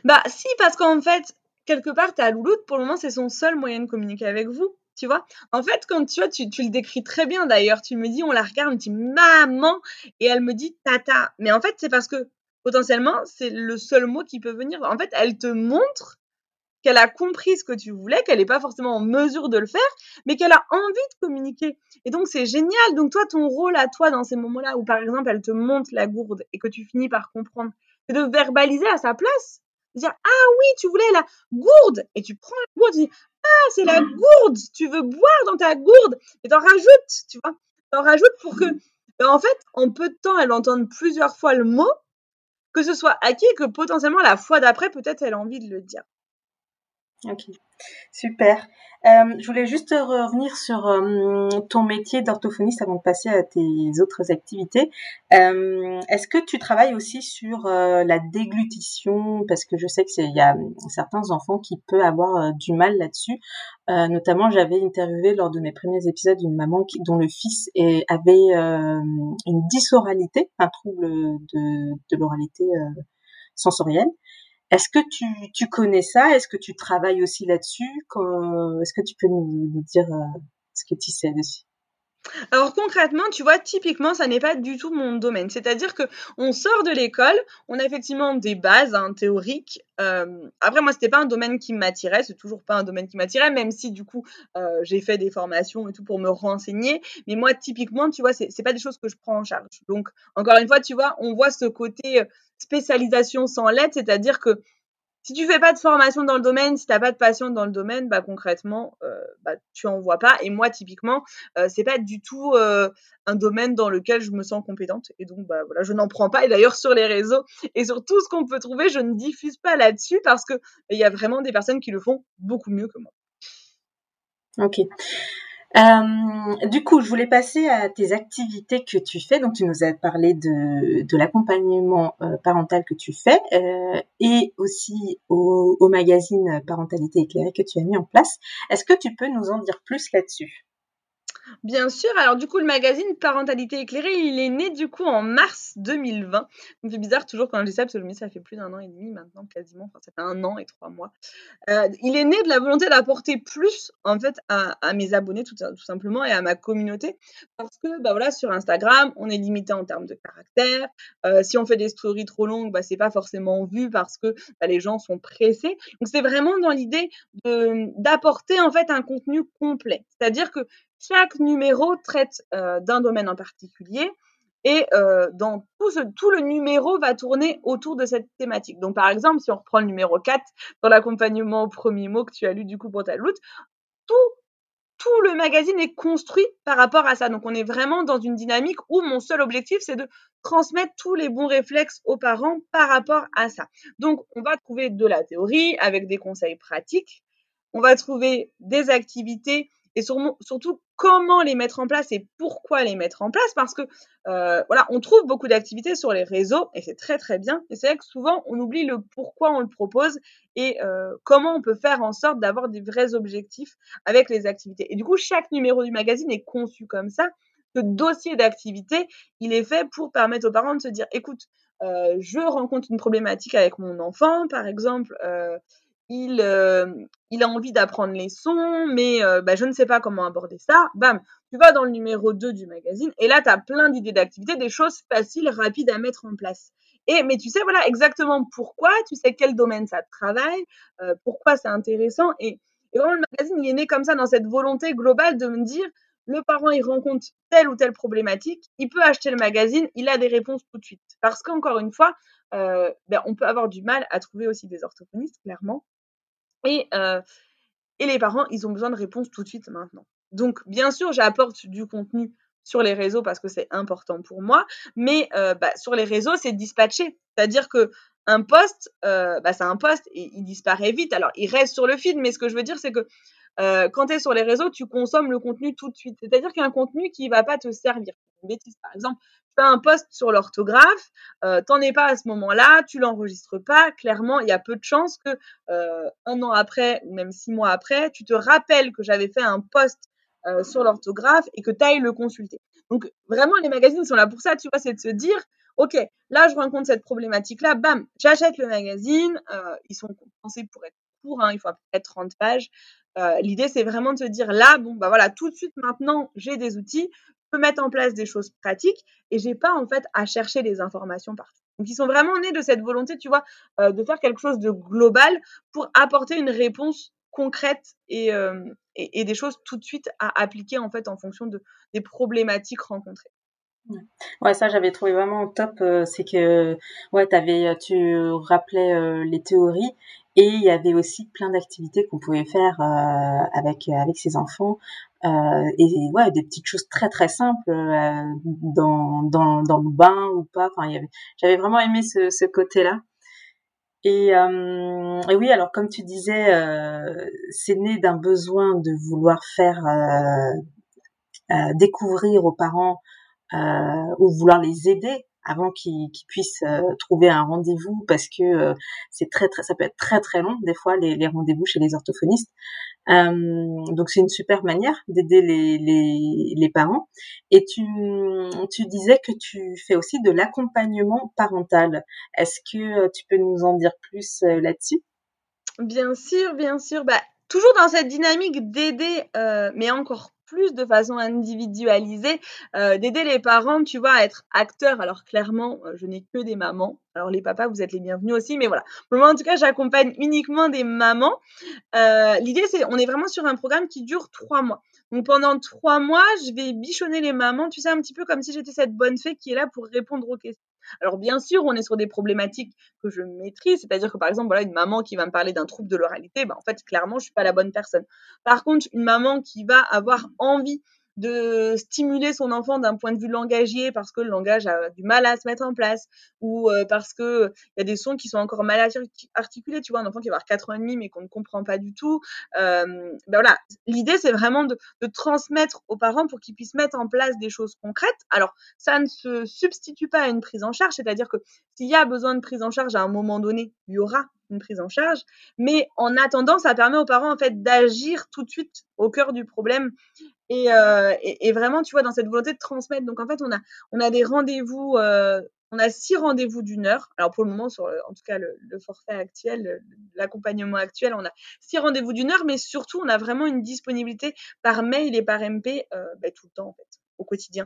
Bah si parce qu'en fait quelque part ta louloute pour le moment c'est son seul moyen de communiquer avec vous tu vois. En fait quand tu vois tu, tu le décris très bien d'ailleurs. Tu me dis on la regarde on dit maman et elle me dit tata. Mais en fait c'est parce que potentiellement c'est le seul mot qui peut venir. En fait elle te montre qu'elle a compris ce que tu voulais, qu'elle n'est pas forcément en mesure de le faire, mais qu'elle a envie de communiquer. Et donc, c'est génial. Donc, toi, ton rôle à toi dans ces moments-là où, par exemple, elle te monte la gourde et que tu finis par comprendre, c'est de verbaliser à sa place. De dire, ah oui, tu voulais la gourde. Et tu prends la gourde, tu dis, ah, c'est la gourde. Tu veux boire dans ta gourde. Et t'en rajoutes, tu vois. T'en rajoutes pour que, ben, en fait, en peu de temps, elle entende plusieurs fois le mot, que ce soit acquis et que potentiellement la fois d'après, peut-être elle a envie de le dire. Ok, super. Euh, je voulais juste revenir sur euh, ton métier d'orthophoniste avant de passer à tes autres activités. Euh, est-ce que tu travailles aussi sur la déglutition? Parce que je sais qu'il y a certains enfants qui peuvent avoir du mal là-dessus. notamment, j'avais interviewé lors de mes premiers épisodes une maman qui, dont le fils est, avait une dysoralité, un trouble de, de l'oralité sensorielle. Est-ce que tu, connais ça? Est-ce que tu travailles aussi là-dessus? Est-ce que tu peux nous, dire euh, ce que tu sais dessus? Alors concrètement, tu vois, typiquement, ça n'est pas du tout mon domaine. C'est-à-dire que on sort de l'école, on a effectivement des bases hein, théoriques. Euh, après, moi, c'était pas un domaine qui m'attirait, c'est toujours pas un domaine qui m'attirait, même si du coup, euh, j'ai fait des formations et tout pour me renseigner. Mais moi, typiquement, tu vois, c'est pas des choses que je prends en charge. Donc, encore une fois, tu vois, on voit ce côté spécialisation sans lettres, c'est-à-dire que si tu fais pas de formation dans le domaine, si tu n'as pas de passion dans le domaine, bah concrètement, euh, bah, tu en vois pas. Et moi, typiquement, euh, c'est pas du tout euh, un domaine dans lequel je me sens compétente. Et donc, bah voilà, je n'en prends pas. Et d'ailleurs, sur les réseaux et sur tout ce qu'on peut trouver, je ne diffuse pas là-dessus parce que il y a vraiment des personnes qui le font beaucoup mieux que moi. Ok. Euh, du coup, je voulais passer à tes activités que tu fais. Donc, tu nous as parlé de, l'accompagnement euh, parental que tu fais euh, et aussi au, au, magazine Parentalité éclairée que tu as mis en place. Est-ce que tu peux nous en dire plus là-dessus? Bien sûr. Alors du coup, le magazine Parentalité éclairée, il est né du coup en mars 2020. Ça me fait bizarre toujours quand je dis ça parce que ça fait plus d'un an et demi maintenant quasiment. Enfin, ça fait un an et trois mois. Euh, il est né de la volonté d'apporter plus en fait à, mes abonnés tout, tout, simplement et à ma communauté parce que bah voilà sur Instagram, on est limité en termes de caractère. Euh, si on fait des stories trop longues, bah c'est pas forcément vu parce que bah, les gens sont pressés. Donc c'est vraiment dans l'idée d'apporter en fait un contenu complet. C'est-à-dire que chaque numéro traite euh, d'un domaine en particulier et euh, dans tout, le numéro va tourner autour de cette thématique. Donc, par exemple, si on reprend le numéro 4 dans l'accompagnement au premier mot que tu as lu du coup pour ta loot, tout le magazine est construit par rapport à ça. Donc, on est vraiment dans une dynamique où mon seul objectif, c'est de transmettre tous les bons réflexes aux parents par rapport à ça. Donc, on va trouver de la théorie avec des conseils pratiques. On va trouver des activités et surtout comment les mettre en place et pourquoi les mettre en place parce que euh, voilà on trouve beaucoup d'activités sur les réseaux et c'est très très bien et c'est vrai que souvent on oublie le pourquoi on le propose et euh, comment on peut faire en sorte d'avoir des vrais objectifs avec les activités. Et du coup chaque numéro du magazine est conçu comme ça. Ce dossier d'activité il est fait pour permettre aux parents de se dire écoute euh, je rencontre une problématique avec mon enfant par exemple il, euh, il a envie d'apprendre les sons, mais euh, bah, je ne sais pas comment aborder ça. Bam, tu vas dans le numéro 2 du magazine et là, tu as plein d'idées d'activités, des choses faciles, rapides à mettre en place. Et, mais tu sais, voilà, exactement pourquoi, tu sais quel domaine ça travaille, euh, pourquoi c'est intéressant. Et, et, vraiment, le magazine, il est né comme ça, dans cette volonté globale de me dire, le parent, il rencontre telle ou telle problématique, il peut acheter le magazine, il a des réponses tout de suite. Parce qu'encore une fois, ben, on peut avoir du mal à trouver aussi des orthophonistes, clairement. Et, et les parents, ils ont besoin de réponses tout de suite maintenant. Donc, bien sûr, j'apporte du contenu sur les réseaux parce que c'est important pour moi, mais bah, sur les réseaux, c'est dispatché. C'est-à-dire que un post, bah, c'est un post et il disparaît vite. Alors, il reste sur le feed, mais ce que je veux dire, c'est que quand tu es sur les réseaux, tu consommes le contenu tout de suite. C'est-à-dire qu'il y a un contenu qui va pas te servir. Une bêtise, par exemple, tu as un post sur l'orthographe, euh, t'en es pas à ce moment-là, tu l'enregistres pas. Clairement, il y a peu de chances que euh, un an après ou même six mois après, tu te rappelles que j'avais fait un post euh, sur l'orthographe et que tu ailles le consulter. Donc vraiment, les magazines sont là pour ça, tu vois, c'est de se dire, ok, là je rencontre cette problématique-là, bam, j'achète le magazine. Euh, ils sont pensés pour être courts, hein, il faut à peu près 30 pages. Euh, l'idée, c'est vraiment de se dire là, bon, bah voilà, tout de suite maintenant, j'ai des outils, peux mettre en place des choses pratiques et j'ai pas en fait à chercher les informations partout. Donc ils sont vraiment nés de cette volonté, tu vois, euh, de faire quelque chose de global pour apporter une réponse concrète et, euh, et, des choses tout de suite à appliquer en fait en fonction de, des problématiques rencontrées. Ouais, ça j'avais trouvé vraiment top, c'est que ouais, tu rappelais les théories et il y avait aussi plein d'activités qu'on pouvait faire avec avec ses enfants euh, et ouais, des petites choses très très simples euh, dans, dans, dans le bain ou pas. Enfin, j'avais vraiment aimé ce, ce côté-là. Et, euh, et, oui, alors comme tu disais, euh, c'est né d'un besoin de vouloir faire découvrir aux parents ou vouloir les aider avant qu'ils puissent trouver un rendez-vous parce que c'est très très ça peut être très très long des fois les, rendez-vous chez les orthophonistes euh, donc c'est une super manière d'aider les, les, parents. Et tu, tu disais que tu fais aussi de l'accompagnement parental. Est-ce que tu peux nous en dire plus euh, là-dessus? Bien sûr, bien sûr. Bah, toujours dans cette dynamique d'aider, euh, mais encore plus de façon individualisée, euh, d'aider les parents, tu vois, à être acteurs. Alors clairement, euh, je n'ai que des mamans. Alors les papas, vous êtes les bienvenus aussi, mais voilà. Pour moi, en tout cas, j'accompagne uniquement des mamans. Euh, l'idée, c'est, on est vraiment sur un programme qui dure trois mois. Donc pendant trois mois, je vais bichonner les mamans, tu sais, un petit peu comme si j'étais cette bonne fée qui est là pour répondre aux questions. Alors bien sûr, on est sur des problématiques que je maîtrise, c'est-à-dire que par exemple, voilà, une maman qui va me parler d'un trouble de l'oralité, ben, en fait, clairement, je suis pas la bonne personne. Par contre, une maman qui va avoir envie de stimuler son enfant d'un point de vue langagier parce que le langage a du mal à se mettre en place ou euh, parce que il y a des sons qui sont encore mal articulés. Tu vois, un enfant qui va avoir 4 ans et demi mais qu'on ne comprend pas du tout. Euh, ben voilà, l'idée c'est vraiment de, de, transmettre aux parents pour qu'ils puissent mettre en place des choses concrètes. Alors, ça ne se substitue pas à une prise en charge, c'est-à-dire que s'il y a besoin de prise en charge à un moment donné, il y aura une prise en charge. Mais en attendant, ça permet aux parents en fait d'agir tout de suite au cœur du problème et, et, vraiment, tu vois, dans cette volonté de transmettre. Donc en fait, on a, on a des rendez-vous on a six rendez-vous d'une heure. Alors pour le moment, sur en tout cas le, forfait actuel, l'accompagnement actuel, on a six rendez-vous d'une heure, mais surtout on a vraiment une disponibilité par mail et par MP euh, bah, tout le temps en fait, au quotidien.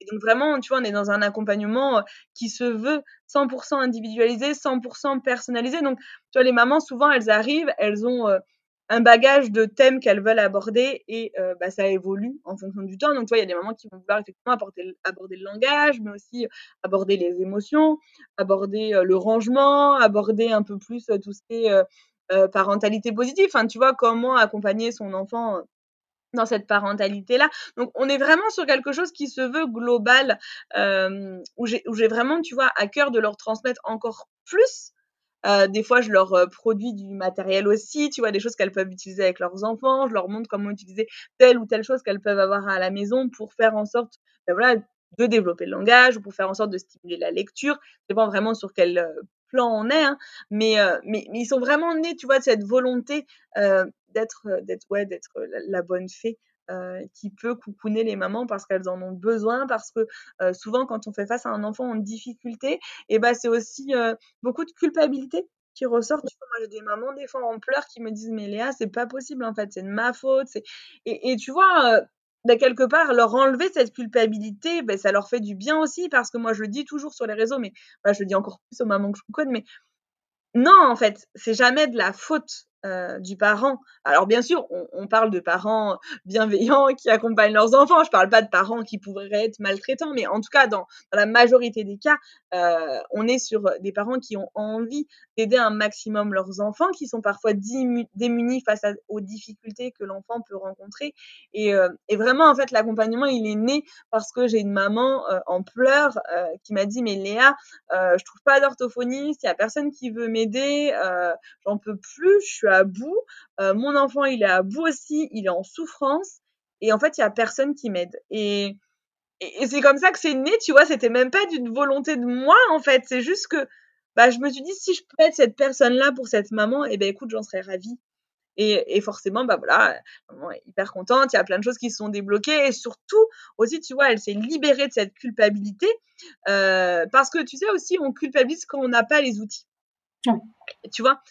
Et donc vraiment, tu vois, on est dans un accompagnement euh, qui se veut 100% individualisé, 100% personnalisé. Donc tu vois, les mamans souvent elles arrivent, elles ont euh, un bagage de thèmes qu'elles veulent aborder et euh, bah, ça évolue en fonction du temps. Donc, tu vois, il y a des mamans qui vont vouloir effectivement aborder, le langage, mais aussi aborder les émotions, aborder euh, le rangement, aborder un peu plus euh, tout ce qui est parentalité positive. Enfin, tu vois, comment accompagner son enfant dans cette parentalité-là. Donc, on est vraiment sur quelque chose qui se veut global, où j'ai vraiment, tu vois, à cœur de leur transmettre encore plus euh, des fois, je leur euh, produis du matériel aussi, tu vois, des choses qu'elles peuvent utiliser avec leurs enfants. Je leur montre comment utiliser telle ou telle chose qu'elles peuvent avoir à la maison pour faire en sorte, ben voilà, de développer le langage ou pour faire en sorte de stimuler la lecture. Ça dépend vraiment sur quel euh, plan on est, hein. mais, mais, ils sont vraiment nés, tu vois, de cette volonté d'être, ouais, d'être la, bonne fée. Qui peut coucouner les mamans parce qu'elles en ont besoin, parce que souvent quand on fait face à un enfant en difficulté, et ben c'est aussi beaucoup de culpabilité qui ressort. Tu vois, moi j'ai des mamans des fois en pleurs qui me disent mais Léa c'est pas possible en fait, c'est de ma faute. Et, et, tu vois, bah, quelque part, leur enlever cette culpabilité, bah, ça leur fait du bien aussi, parce que moi, je le dis toujours sur les réseaux, mais je le dis encore plus aux mamans que je connais, mais non, en fait, c'est jamais de la faute euh, du parent. Alors bien sûr, on, parle de parents bienveillants qui accompagnent leurs enfants. Je parle pas de parents qui pourraient être maltraitants, mais en tout cas, dans, la majorité des cas, euh, on est sur des parents qui ont envie d'aider un maximum leurs enfants, qui sont parfois démunis face aux difficultés que l'enfant peut rencontrer. Et, euh, et, vraiment, en fait, l'accompagnement, il est né parce que j'ai une maman en pleurs qui m'a dit, mais Léa, je trouve pas d'orthophoniste, il y a personne qui veut m'aider, j'en peux plus, je suis à bout. Euh, mon enfant, il est à bout aussi, il est en souffrance. Et en fait, il y a personne qui m'aide. Et, et, c'est comme ça que c'est né, tu vois. C'était même pas d'une volonté de moi, en fait. C'est juste que bah, je me suis dit, si je peux être cette personne-là pour cette maman, et eh ben écoute, j'en serais ravie. Et, et, forcément, bah voilà, maman est hyper contente. Il y a plein de choses qui se sont débloquées. Et surtout, aussi, tu vois, elle s'est libérée de cette culpabilité. Euh, parce que tu sais aussi, on culpabilise quand on n'a pas les outils. Tu vois,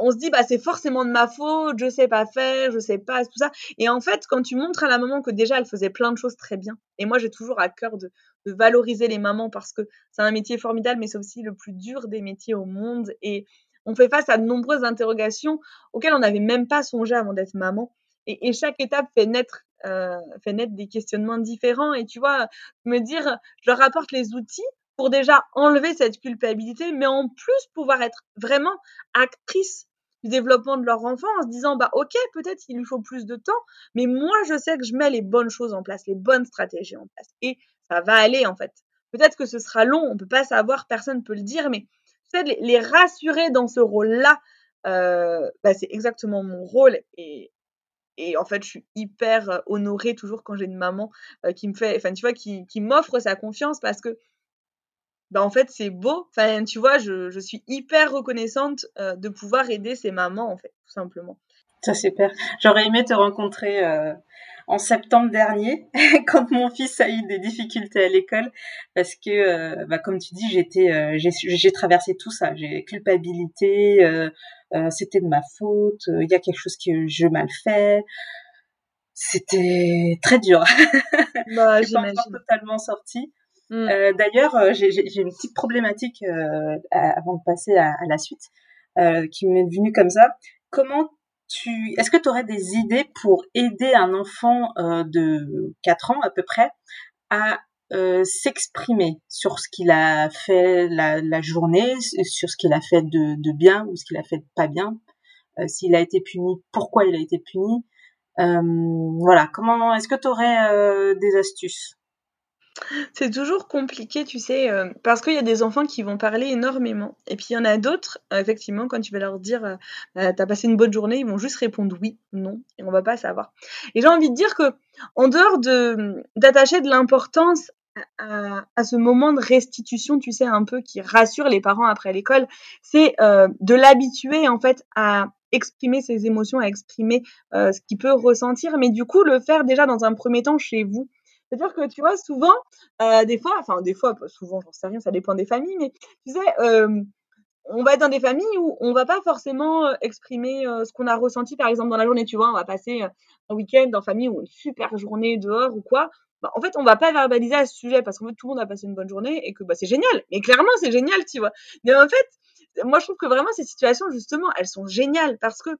on se dit bah c'est forcément de ma faute, je sais pas faire, je sais pas tout ça. Et en fait, quand tu montres à la maman que déjà elle faisait plein de choses très bien, et moi j'ai toujours à cœur de, valoriser les mamans parce que c'est un métier formidable, mais c'est aussi le plus dur des métiers au monde. Et on fait face à de nombreuses interrogations auxquelles on n'avait même pas songé avant d'être maman. Et, chaque étape fait naître, euh, fait naître des questionnements différents. Et tu vois, me dire, je leur apporte les outils, pour déjà enlever cette culpabilité, mais en plus pouvoir être vraiment actrice du développement de leur enfant en se disant bah ok peut-être il lui faut plus de temps mais moi je sais que je mets les bonnes choses en place les bonnes stratégies en place. Et ça va aller en fait. Peut-être que ce sera long on peut pas savoir personne peut le dire mais tu les, rassurer dans ce rôle là euh, bah, c'est exactement mon rôle. Et, et en fait, je suis hyper euh, honorée toujours quand j'ai une maman euh, qui me fait, enfin, tu vois, qui m'offre sa confiance parce que bah en fait c'est beau. Enfin, tu vois, je, je suis hyper reconnaissante euh, de pouvoir aider ces mamans en fait, tout simplement. Ça c'est super. J'aurais aimé te rencontrer euh, en septembre dernier <laughs> quand mon fils a eu des difficultés à l'école parce que euh, bah, comme tu dis, j'étais j'ai traversé tout ça, j'ai culpabilité, c'était de ma faute, il y a quelque chose que je mal fait. C'était très dur. <laughs> Bah, j'imagine. totalement sortie. Mm. Euh, D'ailleurs, euh, j'ai une petite problématique euh, avant de passer à, à la suite euh, qui m'est venue comme ça. Comment tu, est-ce que tu aurais des idées pour aider un enfant euh, de 4 ans à peu près à s'exprimer sur ce qu'il a fait la, la, journée, sur ce qu'il a fait de, de, bien ou ce qu'il a fait de pas bien, s'il a été puni, pourquoi il a été puni. Voilà, comment est-ce que tu aurais des astuces? C'est toujours compliqué, tu sais, euh, parce qu'il y a des enfants qui vont parler énormément. Et puis il y en a d'autres, euh, effectivement, quand tu vas leur dire euh, bah, T'as passé une bonne journée, ils vont juste répondre oui, non, et on va pas savoir. Et j'ai envie de dire que, en dehors de d'attacher de l'importance à, ce moment de restitution, tu sais, un peu qui rassure les parents après l'école, c'est euh, de l'habituer en fait à exprimer ses émotions, à exprimer euh, ce qu'il peut ressentir, mais du coup le faire déjà dans un premier temps chez vous. C'est-à-dire que tu vois, souvent, euh, des fois, enfin des fois, souvent, j'en sais rien, ça dépend des familles, mais tu sais, on va être dans des familles où on va pas forcément exprimer ce qu'on a ressenti, par exemple, dans la journée. Tu vois, on va passer un week-end en famille ou une super journée dehors ou quoi. Bah, en fait, on va pas verbaliser à ce sujet parce qu'en fait, tout le monde a passé une bonne journée et que bah, c'est génial. Mais clairement, c'est génial, tu vois. Mais en fait, moi, je trouve que vraiment, ces situations, justement, elles sont géniales parce que,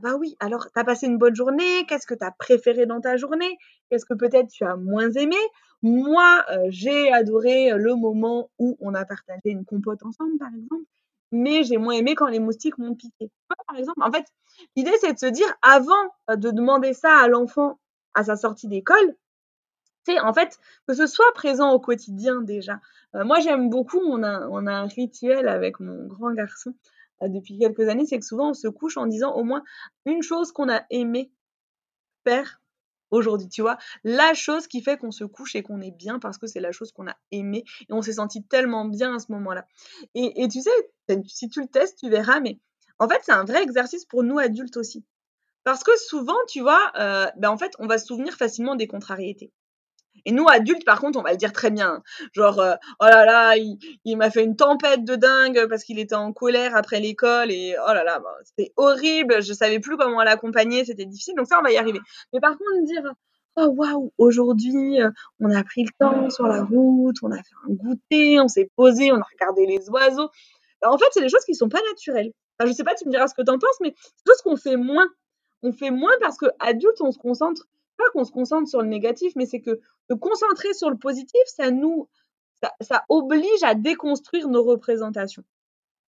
bah oui, alors, tu as passé une bonne journée. Qu'est-ce que tu as préféré dans ta journée? Qu'est-ce que peut-être tu as moins aimé? Moi, euh, j'ai adoré le moment où on a partagé une compote ensemble, par exemple. Mais j'ai moins aimé quand les moustiques m'ont piqué. Par exemple, en fait, l'idée, c'est de se dire, avant euh, de demander ça à l'enfant à sa sortie d'école, en fait, que ce soit présent au quotidien déjà. Euh, moi, j'aime beaucoup, on a, on a un rituel avec mon grand garçon euh, depuis quelques années, c'est que souvent on se couche en disant au moins une chose qu'on a aimé faire aujourd'hui, tu vois, la chose qui fait qu'on se couche et qu'on est bien parce que c'est la chose qu'on a aimé et on s'est senti tellement bien à ce moment-là. Et, tu sais, si tu le testes, tu verras, mais en fait, c'est un vrai exercice pour nous adultes aussi. Parce que souvent, tu vois, euh, ben en fait, on va se souvenir facilement des contrariétés. Et nous, adultes, par contre, on va le dire très bien. Genre, euh, oh là là, il, m'a fait une tempête de dingue parce qu'il était en colère après l'école et oh là là, bah, c'était horrible. Je savais plus comment l'accompagner, c'était difficile. Donc ça, on va y arriver. Mais par contre, dire, oh waouh, aujourd'hui, euh, on a pris le temps sur la route, on a fait un goûter, on s'est posé, on a regardé les oiseaux. Bah, en fait, c'est des choses qui sont pas naturelles. Enfin, je sais pas, tu me diras ce que tu en penses, mais c'est tout ce qu'on fait moins. On fait moins parce que on se concentre pas qu'on se concentre sur le négatif, mais c'est que se concentrer sur le positif, ça nous, ça, oblige à déconstruire nos représentations.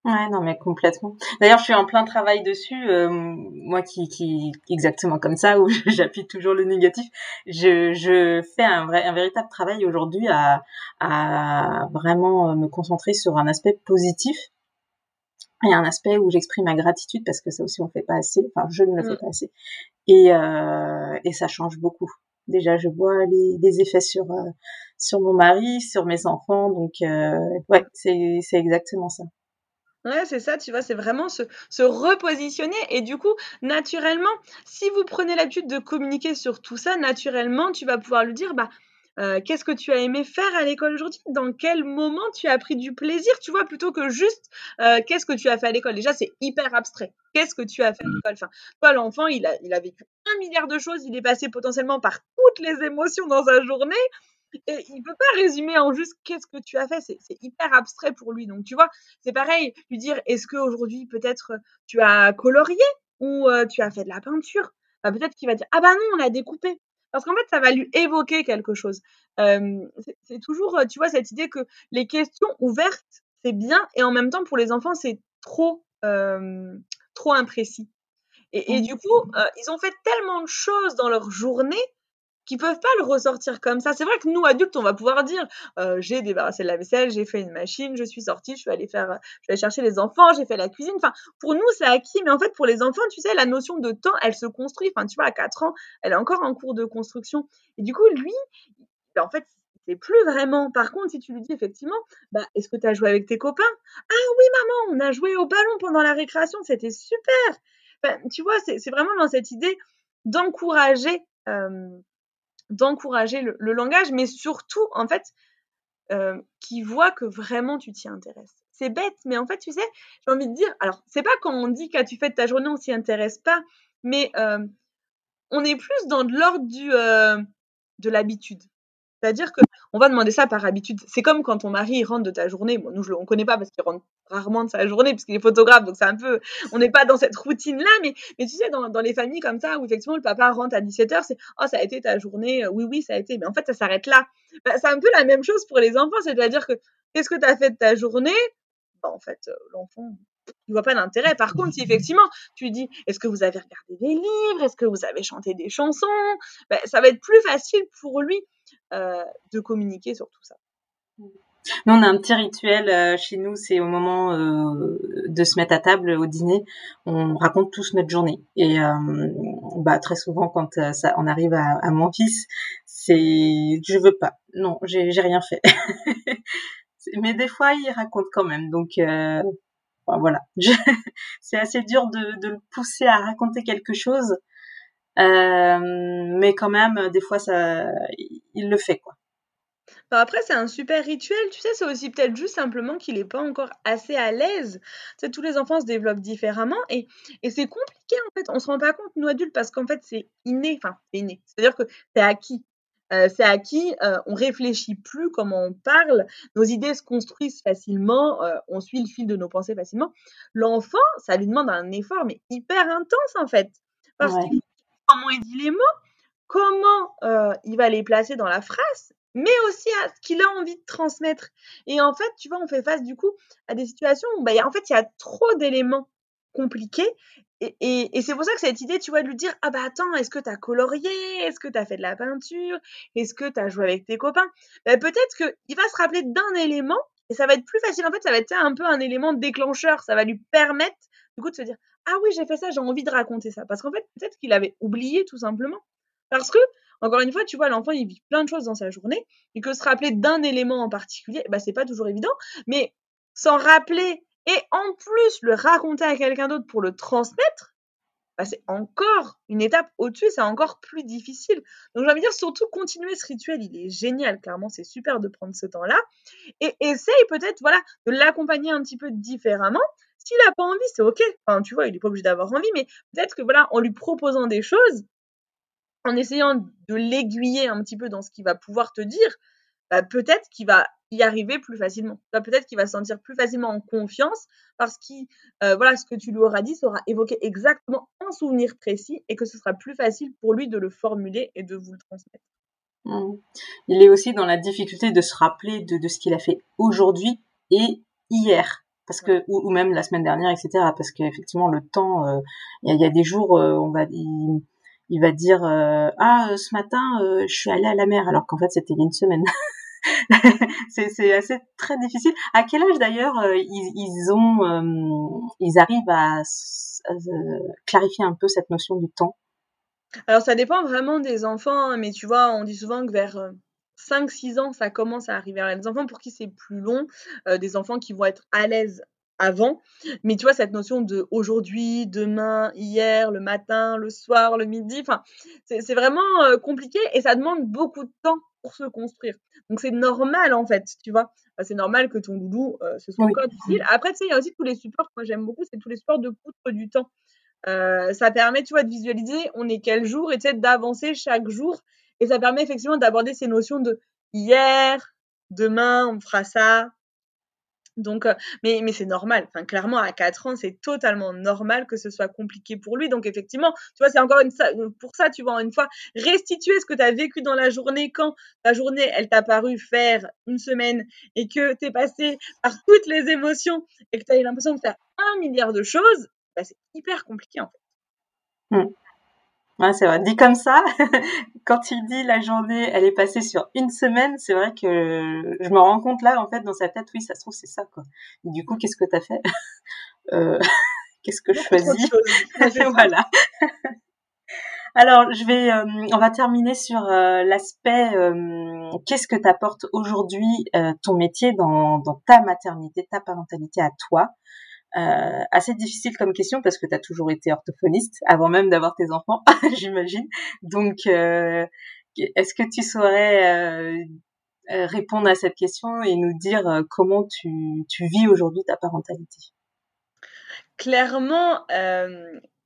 Ouais, non, mais complètement. D'ailleurs, je suis en plein travail dessus, euh, moi qui, qui, exactement comme ça, où <laughs> j'appuie toujours le négatif. Je, je fais un vrai, un véritable travail aujourd'hui à, à vraiment me concentrer sur un aspect positif il y a un aspect où j'exprime ma gratitude parce que ça aussi on fait pas assez, enfin je ne le fais mm. pas assez, et, euh, et ça change beaucoup. Déjà je vois les, des effets sur euh, sur mon mari, sur mes enfants, donc euh, ouais c'est c'est exactement ça. Ouais, c'est ça, tu vois, c'est vraiment se, se repositionner. Et du coup, naturellement, si vous prenez l'habitude de communiquer sur tout ça, naturellement, tu vas pouvoir lui dire, bah, euh, qu'est-ce que tu as aimé faire à l'école aujourd'hui? Dans quel moment tu as pris du plaisir? Tu vois, plutôt que juste euh, qu'est-ce que tu as fait à l'école? Déjà, c'est hyper abstrait. Qu'est-ce que tu as fait à l'école? Enfin, Toi, l'enfant, il a, il a vécu un milliard de choses. Il est passé potentiellement par toutes les émotions dans sa journée. Et il peut pas résumer en juste qu'est-ce que tu as fait, c'est hyper abstrait pour lui. Donc tu vois, c'est pareil, lui dire est-ce qu'aujourd'hui peut-être tu as colorié ou euh, tu as fait de la peinture? Bah, Peut-être qu'il va dire ah bah non, on a découpé. Parce qu'en fait, ça va lui évoquer quelque chose. c'est toujours, tu vois, cette idée que les questions ouvertes, c'est bien, et en même temps, pour les enfants, c'est trop, trop imprécis. Et, et, du coup, ils ont fait tellement de choses dans leur journée qui peuvent pas le ressortir comme ça. C'est vrai que nous, adultes, on va pouvoir dire euh, j'ai débarrassé de la vaisselle, j'ai fait une machine, je suis sortie, je suis allée faire, je vais chercher les enfants, j'ai fait la cuisine. Enfin, pour nous, c'est acquis, mais en fait, pour les enfants, tu sais, la notion de temps, elle se construit. Enfin, tu vois, à 4 ans, elle est encore en cours de construction. Et du coup, lui, ben, en fait, c'est plus vraiment. Par contre, si tu lui dis effectivement, bah, est-ce que tu as joué avec tes copains Ah oui, maman, on a joué au ballon pendant la récréation, c'était super. tu vois, c'est vraiment dans cette idée d'encourager euh, d'encourager le, langage, mais surtout, en fait, euh, qui voit que vraiment tu t'y intéresses. C'est bête, mais en fait, tu sais, j'ai envie de dire, alors, c'est pas quand on dit qu'as-tu fait de ta journée, on s'y intéresse pas, mais euh, on est plus dans l'ordre du euh, de l'habitude. C'est-à-dire qu'on va demander ça par habitude. C'est comme quand ton mari rentre de ta journée. Bon, nous, on ne connaît pas parce qu'il rentre rarement de sa journée, puisqu'il est photographe, donc c'est un peu. On n'est pas dans cette routine-là, mais, mais tu sais, dans, dans, les familles comme ça, où effectivement le papa rentre à 17h, c'est Oh, ça a été ta journée. Oui, oui, ça a été. Mais en fait, ça s'arrête là. Bah, c'est un peu la même chose pour les enfants. C'est-à-dire que qu'est-ce que tu as fait de ta journée? Bah, En fait, euh, l'enfant, il voit pas d'intérêt. Par contre, si effectivement tu dis est-ce que vous avez regardé des livres, est-ce que vous avez chanté des chansons, bah, ça va être plus facile pour lui euh, de communiquer sur tout ça. Nous, on a un petit rituel euh, chez nous, c'est au moment euh, de se mettre à table au dîner, on raconte tous notre journée. Et bah, très souvent, quand ça, on arrive à, mon fils, c'est je veux pas. non, j'ai rien fait. <laughs> Mais des fois, il raconte quand même. Donc, voilà. <laughs> C'est assez dur de, de, le pousser à raconter quelque chose. Euh, mais quand même, des fois, ça, il le fait, quoi. Bah, après, c'est un super rituel, tu sais, c'est aussi peut-être juste simplement qu'il n'est pas encore assez à l'aise. Tu tous les enfants se développent différemment et, et c'est compliqué en fait. On se rend pas compte, nous adultes, parce qu'en fait, c'est inné. Enfin, c'est inné. C'est-à-dire que c'est acquis. Euh, c'est acquis, euh, on réfléchit plus comment on parle, nos idées se construisent facilement, euh, on suit le fil de nos pensées facilement. L'enfant, ça lui demande un effort, mais hyper intense en fait. Parce que comment il dit les mots, comment il va les placer dans la phrase, mais aussi à ce qu'il a envie de transmettre. Et en fait, tu vois, on fait face du coup à des situations où, bah, en fait, il y a trop d'éléments compliqués. Et, et, c'est pour ça que cette idée, tu vois, de lui dire Ah bah attends, est-ce que tu as colorié? Est-ce que tu as fait de la peinture? Est-ce que tu as joué avec tes copains? Bah, Peut-être qu'il va se rappeler d'un élément et ça va être plus facile. En fait, ça va être un peu un élément déclencheur. Ça va lui permettre, du coup, de se dire Ah oui, j'ai fait ça, j'ai envie de raconter ça. Parce qu'en fait, peut-être qu'il avait oublié tout simplement. Parce que encore une fois, tu vois, l'enfant, il vit plein de choses dans sa journée et que se rappeler d'un élément en particulier, bah, c'est pas toujours évident, mais s'en rappeler et en plus le raconter à quelqu'un d'autre pour le transmettre, bah, c'est encore une étape au-dessus, c'est encore plus difficile. Donc j'ai envie de dire, surtout continuer ce rituel, il est génial, clairement, c'est super de prendre ce temps-là. Et essaye peut-être, voilà, de l'accompagner un petit peu différemment. S'il n'a pas envie, c'est ok. Enfin, tu vois, il n'est pas obligé d'avoir envie, mais peut-être que voilà, en lui proposant des choses, en essayant de l'aiguiller un petit peu dans ce qu'il va pouvoir te dire, bah, peut-être qu'il va y arriver plus facilement. Bah, peut-être qu'il va se sentir plus facilement en confiance parce que euh, voilà, ce que tu lui auras dit sera évoqué exactement un souvenir précis et que ce sera plus facile pour lui de le formuler et de vous le transmettre. Mmh. Il est aussi dans la difficulté de se rappeler de, ce qu'il a fait aujourd'hui et hier. Parce que, ou, même la semaine dernière, etc. Parce qu'effectivement, le temps, euh, il y, a des jours, euh, on va, il va dire euh, ah euh, ce matin euh, je suis allée à la mer alors qu'en fait c'était il y a une semaine. <laughs> <laughs> c'est assez très difficile. À quel âge d'ailleurs ils, ils, ont ils arrivent à, clarifier un peu cette notion du temps? Alors ça dépend vraiment des enfants, hein, mais tu vois, on dit souvent que vers 5-6 ans, ça commence à arriver. à des enfants pour qui c'est plus long, des enfants qui vont être à l'aise avant. Mais tu vois, cette notion de aujourd'hui, demain, hier, le matin, le soir, le midi, enfin, c'est vraiment compliqué et ça demande beaucoup de temps pour se construire. Donc c'est normal en fait, tu vois. c'est normal que ton doudou, ce soit encore difficile. Après, tu sais, il y a aussi tous les supports que moi j'aime beaucoup, c'est tous les supports de poutre du temps. ça permet, tu vois, de visualiser on est quel jour et d'avancer chaque jour. Et ça permet effectivement d'aborder ces notions de hier, demain, on fera ça, donc, mais, mais c'est normal. Enfin, clairement, à 4 ans, c'est totalement normal que ce soit compliqué pour lui. Donc, effectivement, tu vois, c'est encore une, pour ça, tu vois, une fois, restituer ce que tu as vécu dans la journée quand ta journée, elle t'a paru faire une semaine et que tu es passé par toutes les émotions et que tu as eu l'impression de faire un milliard de choses, bah, c'est hyper compliqué, en fait. Mmh. Ouais, c'est vrai. Dit comme ça, <laughs> quand il dit la journée, elle est passée sur une semaine, c'est vrai que je me rends compte là, en fait, dans sa tête, oui, ça se trouve, c'est ça, quoi. du coup, qu'est-ce que t'as fait? <laughs> Euh, <laughs> Qu'est-ce que je choisis? Voilà. Alors, je vais, euh, on va terminer sur euh, l'aspect qu'est-ce que t'apporte aujourd'hui ton métier dans, dans ta maternité, ta parentalité à toi? Euh, assez difficile comme question parce que tu as toujours été orthophoniste avant même d'avoir tes enfants, <laughs> j'imagine. Donc, euh, est-ce que tu saurais euh, euh, répondre à cette question et nous dire euh, comment tu, tu vis aujourd'hui ta parentalité? Clairement,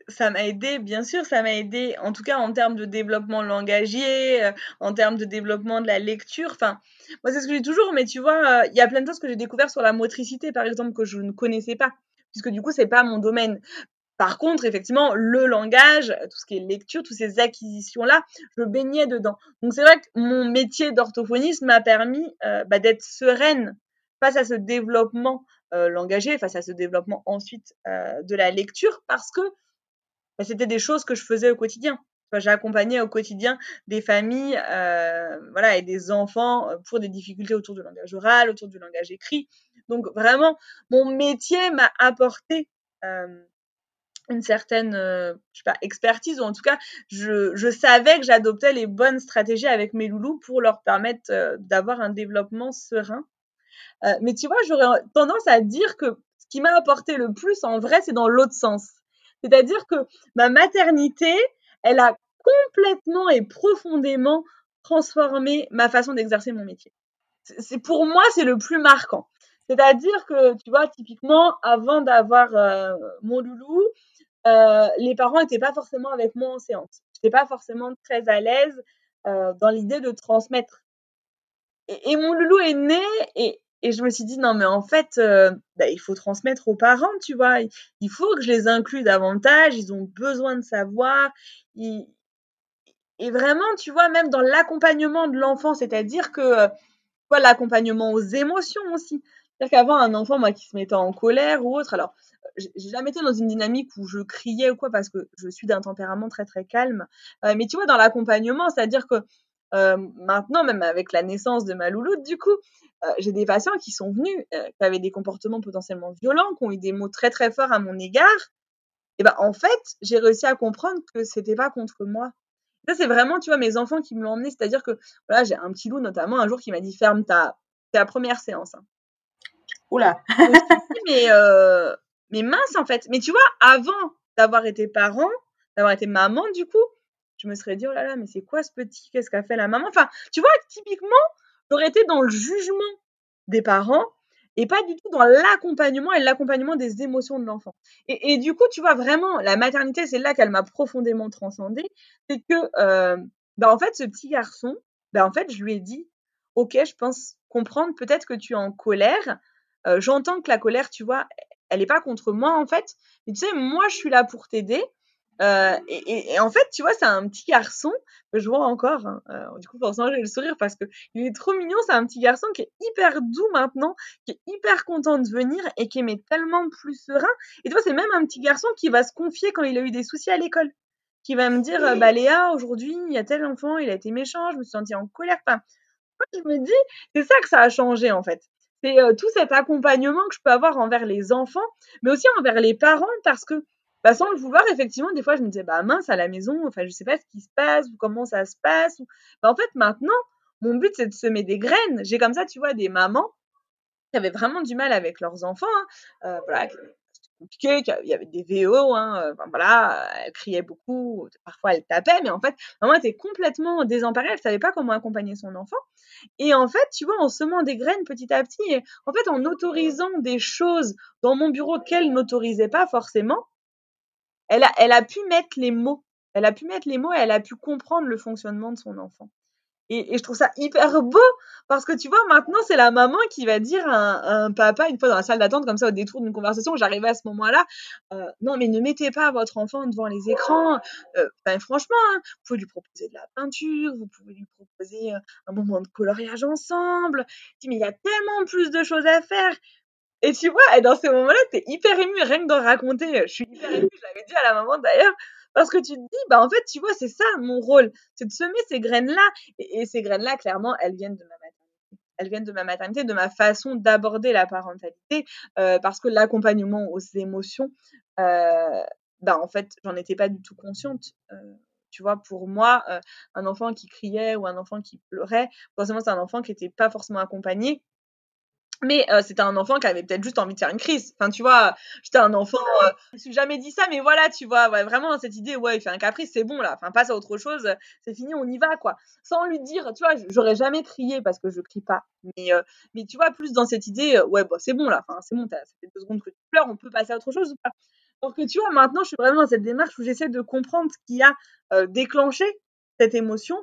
ça m'a aidé, bien sûr, ça m'a aidé, en tout cas en termes de développement langagier, en termes de développement de la lecture. Enfin, moi, c'est ce que dis toujours, mais tu vois, il y a plein de choses que j'ai découvert sur la motricité, par exemple, que je ne connaissais pas puisque du coup, c'est pas mon domaine. Par contre, effectivement, le langage, tout ce qui est lecture, toutes ces acquisitions-là, je baignais dedans. Donc c'est vrai que mon métier d'orthophoniste m'a permis euh, bah, d'être sereine face à ce développement euh, langagier, face à ce développement ensuite euh, de la lecture, parce que bah, c'était des choses que je faisais au quotidien. J'ai accompagné au quotidien des familles voilà, et des enfants pour des difficultés autour du langage oral, autour du langage écrit. Donc vraiment, mon métier m'a apporté une certaine sais pas, expertise, ou en tout cas, je, je savais que j'adoptais les bonnes stratégies avec mes loulous pour leur permettre d'avoir un développement serein. mais tu vois, j'aurais tendance à dire que ce qui m'a apporté le plus, en vrai, c'est dans l'autre sens. C'est-à-dire que ma maternité, elle a complètement et profondément transformé ma façon d'exercer mon métier. C'est pour moi, c'est le plus marquant. C'est-à-dire que, tu vois, typiquement, avant d'avoir euh, mon loulou, euh, les parents n'étaient pas forcément avec moi en séance. Je n'étais pas forcément très à l'aise euh, dans l'idée de transmettre. Et, mon loulou est né et, et, je me suis dit, non, mais en fait, bah, il faut transmettre aux parents, tu vois. Il faut que je les inclue davantage. Ils ont besoin de savoir. Et vraiment, tu vois, même dans l'accompagnement de l'enfant, c'est-à-dire que, l'accompagnement aux émotions aussi. C'est-à-dire qu'avant, un enfant, moi, qui se mettait en colère ou autre, alors, j'ai jamais été dans une dynamique où je criais ou quoi, parce que je suis d'un tempérament très, très calme. Euh, mais tu vois, dans l'accompagnement, c'est-à-dire que euh, maintenant, même avec la naissance de ma louloute, du coup, euh, j'ai des patients qui sont venus, qui avaient des comportements potentiellement violents, qui ont eu des mots très, très forts à mon égard. Et ben, en fait, j'ai réussi à comprendre que c'était pas contre moi. Ça, c'est vraiment, tu vois, mes enfants qui me l'ont emmené. C'est-à-dire que, voilà, j'ai un petit loup, notamment, un jour, qui m'a dit ferme ta, ta première séance. Hein. Oula. mais, euh, mais mince, en fait. Mais tu vois, avant d'avoir été parent, d'avoir été maman, du coup, je me serais dit, oh là là, mais c'est quoi ce petit Qu'est-ce qu'a fait la maman? Enfin, tu vois, typiquement, j'aurais été dans le jugement des parents et pas du tout dans l'accompagnement et l'accompagnement des émotions de l'enfant. Et, du coup, tu vois, vraiment, la maternité, c'est là qu'elle m'a profondément transcendée. C'est que, euh, bah, en fait, ce petit garçon, bah, en fait, je lui ai dit, OK, je pense comprendre, peut-être que tu es en colère. Euh, j'entends que la colère, tu vois, elle n'est pas contre moi, en fait. Mais tu sais, moi, je suis là pour t'aider. Euh, et, en fait, tu vois, c'est un petit garçon que je vois encore. Hein, euh, du coup, forcément, j'ai le sourire parce que il est trop mignon. C'est un petit garçon qui est hyper doux maintenant, qui est hyper content de venir et qui est tellement plus serein. Et tu vois, c'est même un petit garçon qui va se confier quand il a eu des soucis à l'école, qui va me dire, bah Léa, aujourd'hui, il y a tel enfant, il a été méchant, je me suis sentie en colère. Enfin, je me dis, c'est ça que ça a changé en fait. C'est euh, tout cet accompagnement que je peux avoir envers les enfants, mais aussi envers les parents parce que bah, sans le vouloir, effectivement, des fois, je me disais, bah mince, à la maison, enfin, je sais pas ce qui se passe ou comment ça se passe. Bah, en fait, maintenant, mon but, c'est de semer des graines. J'ai comme ça, tu vois, des mamans qui avaient vraiment du mal avec leurs enfants. Hein. Euh, compliqué, il y avait des VO, hein, euh, voilà, elle criait beaucoup, parfois elle tapait, mais en fait, maman était complètement désemparée, elle savait pas comment accompagner son enfant. Et en fait, tu vois, en semant des graines petit à petit, et en fait, en autorisant des choses dans mon bureau qu'elle n'autorisait pas forcément, elle a, elle a pu mettre les mots. Elle a pu mettre les mots et elle a pu comprendre le fonctionnement de son enfant. Et, je trouve ça hyper beau parce que tu vois, maintenant, c'est la maman qui va dire à un, papa, une fois dans la salle d'attente, comme ça, au détour d'une conversation, j'arrivais à ce moment-là, euh, non, mais ne mettez pas votre enfant devant les écrans. Euh, franchement, hein, vous pouvez lui proposer de la peinture, vous pouvez lui proposer euh, un moment de coloriage ensemble. mais il y a tellement plus de choses à faire. Et tu vois, et dans ces moments-là, t'es hyper ému, rien que d'en raconter. Je suis hyper émue, je l'avais dit à la maman d'ailleurs, parce que tu te dis, bah en fait, tu vois, c'est ça mon rôle, c'est de semer ces graines-là. Et, ces graines-là, clairement, elles viennent de ma maternité. Elles viennent de ma façon d'aborder la parentalité, euh, parce que l'accompagnement aux émotions, euh, bah en fait, j'en étais pas du tout consciente. Euh, tu vois, pour moi, un enfant qui criait ou un enfant qui pleurait, forcément, c'est un enfant qui n'était pas forcément accompagné mais euh, c'était un enfant qui avait peut-être juste envie de faire une crise. Enfin, tu vois, j'étais un enfant. Euh, je me suis jamais dit ça, mais voilà, tu vois, ouais, vraiment cette idée, ouais, il fait un caprice, c'est bon là. Enfin, passe à autre chose, c'est fini, on y va, quoi. Sans lui dire, tu vois, j'aurais jamais crié parce que je crie pas. Mais, euh, mais tu vois, plus dans cette idée, ouais, bah, c'est bon là. Enfin, c'est bon, ça fait deux secondes que tu pleures, on peut passer à autre chose ou pas. Alors que tu vois, maintenant, je suis vraiment dans cette démarche où j'essaie de comprendre ce qui a déclenché cette émotion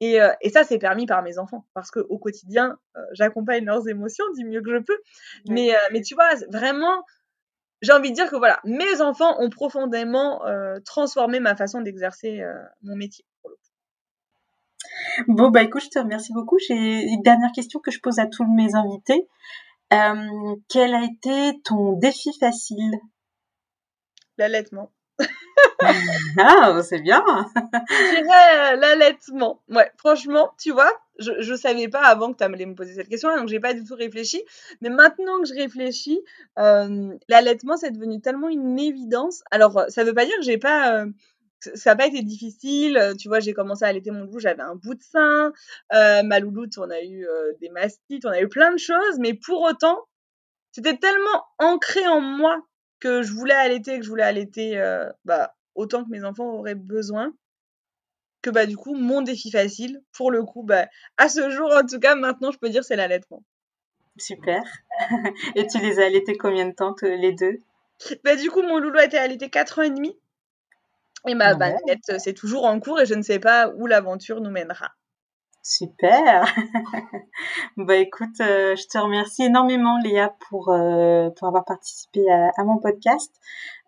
et, euh, et ça, c'est permis par mes enfants parce qu'au quotidien, euh, j'accompagne leurs émotions du mieux que je peux. Mais, euh, mais tu vois, vraiment, j'ai envie de dire que voilà, mes enfants ont profondément transformé ma façon d'exercer mon métier. Bon, bah écoute, je te remercie beaucoup. J'ai une dernière question que je pose à tous mes invités. quel a été ton défi facile? L'allaitement. <laughs> ah, c'est bien. je dirais euh, l'allaitement. Ouais, franchement, tu vois, je, je savais pas avant que tu allais me poser cette question, donc j'ai pas du tout réfléchi. Mais maintenant que je réfléchis, euh, l'allaitement, c'est devenu tellement une évidence. Alors, ça veut pas dire que j'ai pas. Euh, ça n'a pas été difficile. Tu vois, j'ai commencé à allaiter mon loup, j'avais un bout de sein. Euh, ma louloute, on a eu des mastites, on a eu plein de choses. Mais pour autant, c'était tellement ancré en moi que je voulais allaiter, que je voulais allaiter bah, autant que mes enfants auraient besoin. Que bah, du coup, mon défi facile, pour le coup, bah, à ce jour, en tout cas, maintenant, je peux dire c'est l'allaitement. Super. <laughs> Et tu les as allaités combien de temps, les deux? Bah, Du coup, mon loulou a été allaité 4 ans et demi. Et ma bah, c'est toujours en cours et je ne sais pas où l'aventure nous mènera. Super. <laughs> bah écoute, euh, je te remercie énormément Léa pour euh, pour avoir participé à, mon podcast.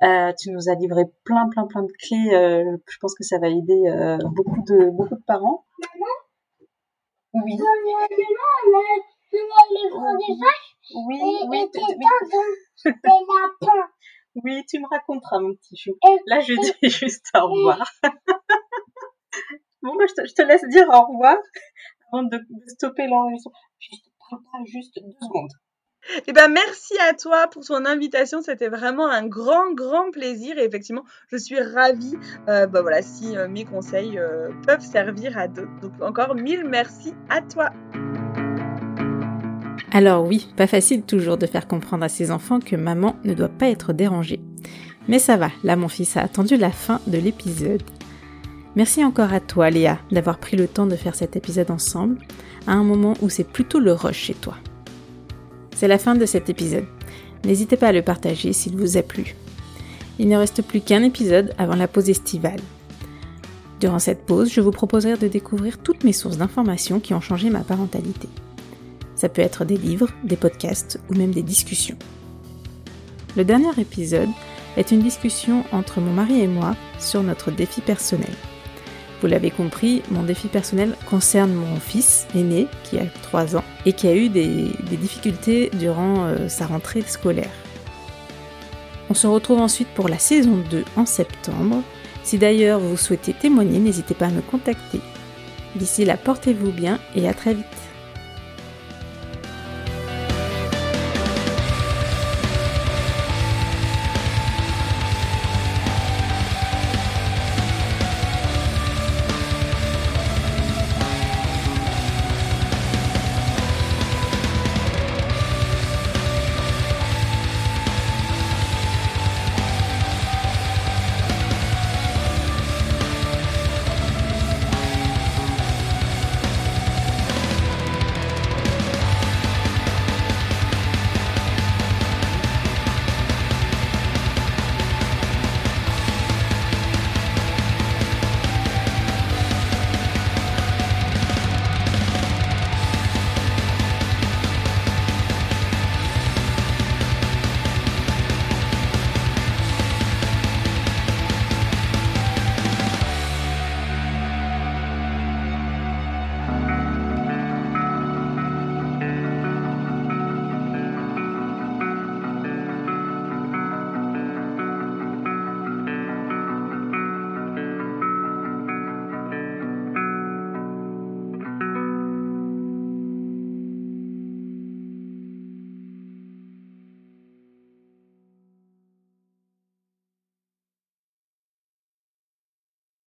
Euh, tu nous as livré plein plein plein de clés. je pense que ça va aider beaucoup de beaucoup de parents. Maman. Oui. Oui, oui, <laughs> oui, tu me raconteras mon petit chou. Là, je dis <laughs> juste au revoir. Bon, bah, je, te, laisse dire au revoir <laughs> avant de, stopper l'enregistrement. Juste, juste deux secondes. Eh ben, merci à toi pour ton invitation. C'était vraiment un grand, grand plaisir. Et effectivement, je suis ravie euh, bah voilà, si euh, mes conseils euh, peuvent servir à d'autres. Donc, encore mille merci à toi. Alors oui, pas facile toujours de faire comprendre à ses enfants que maman ne doit pas être dérangée. Mais ça va, là mon fils a attendu la fin de l'épisode Merci encore à toi Léa d'avoir pris le temps de faire cet épisode ensemble, à un moment où c'est plutôt le rush chez toi. C'est la fin de cet épisode. N'hésitez pas à le partager s'il vous a plu. Il ne reste plus qu'un épisode avant la pause estivale. Durant cette pause, je vous proposerai de découvrir toutes mes sources d'informations qui ont changé ma parentalité. Ça peut être des livres, des podcasts ou même des discussions. Le dernier épisode est une discussion entre mon mari et moi sur notre défi personnel. Vous l'avez compris, mon défi personnel concerne mon fils aîné qui a 3 ans et qui a eu des, difficultés durant euh, sa rentrée scolaire. On se retrouve ensuite pour la saison 2 en septembre. Si d'ailleurs vous souhaitez témoigner, n'hésitez pas à me contacter. D'ici là, portez-vous bien et à très vite.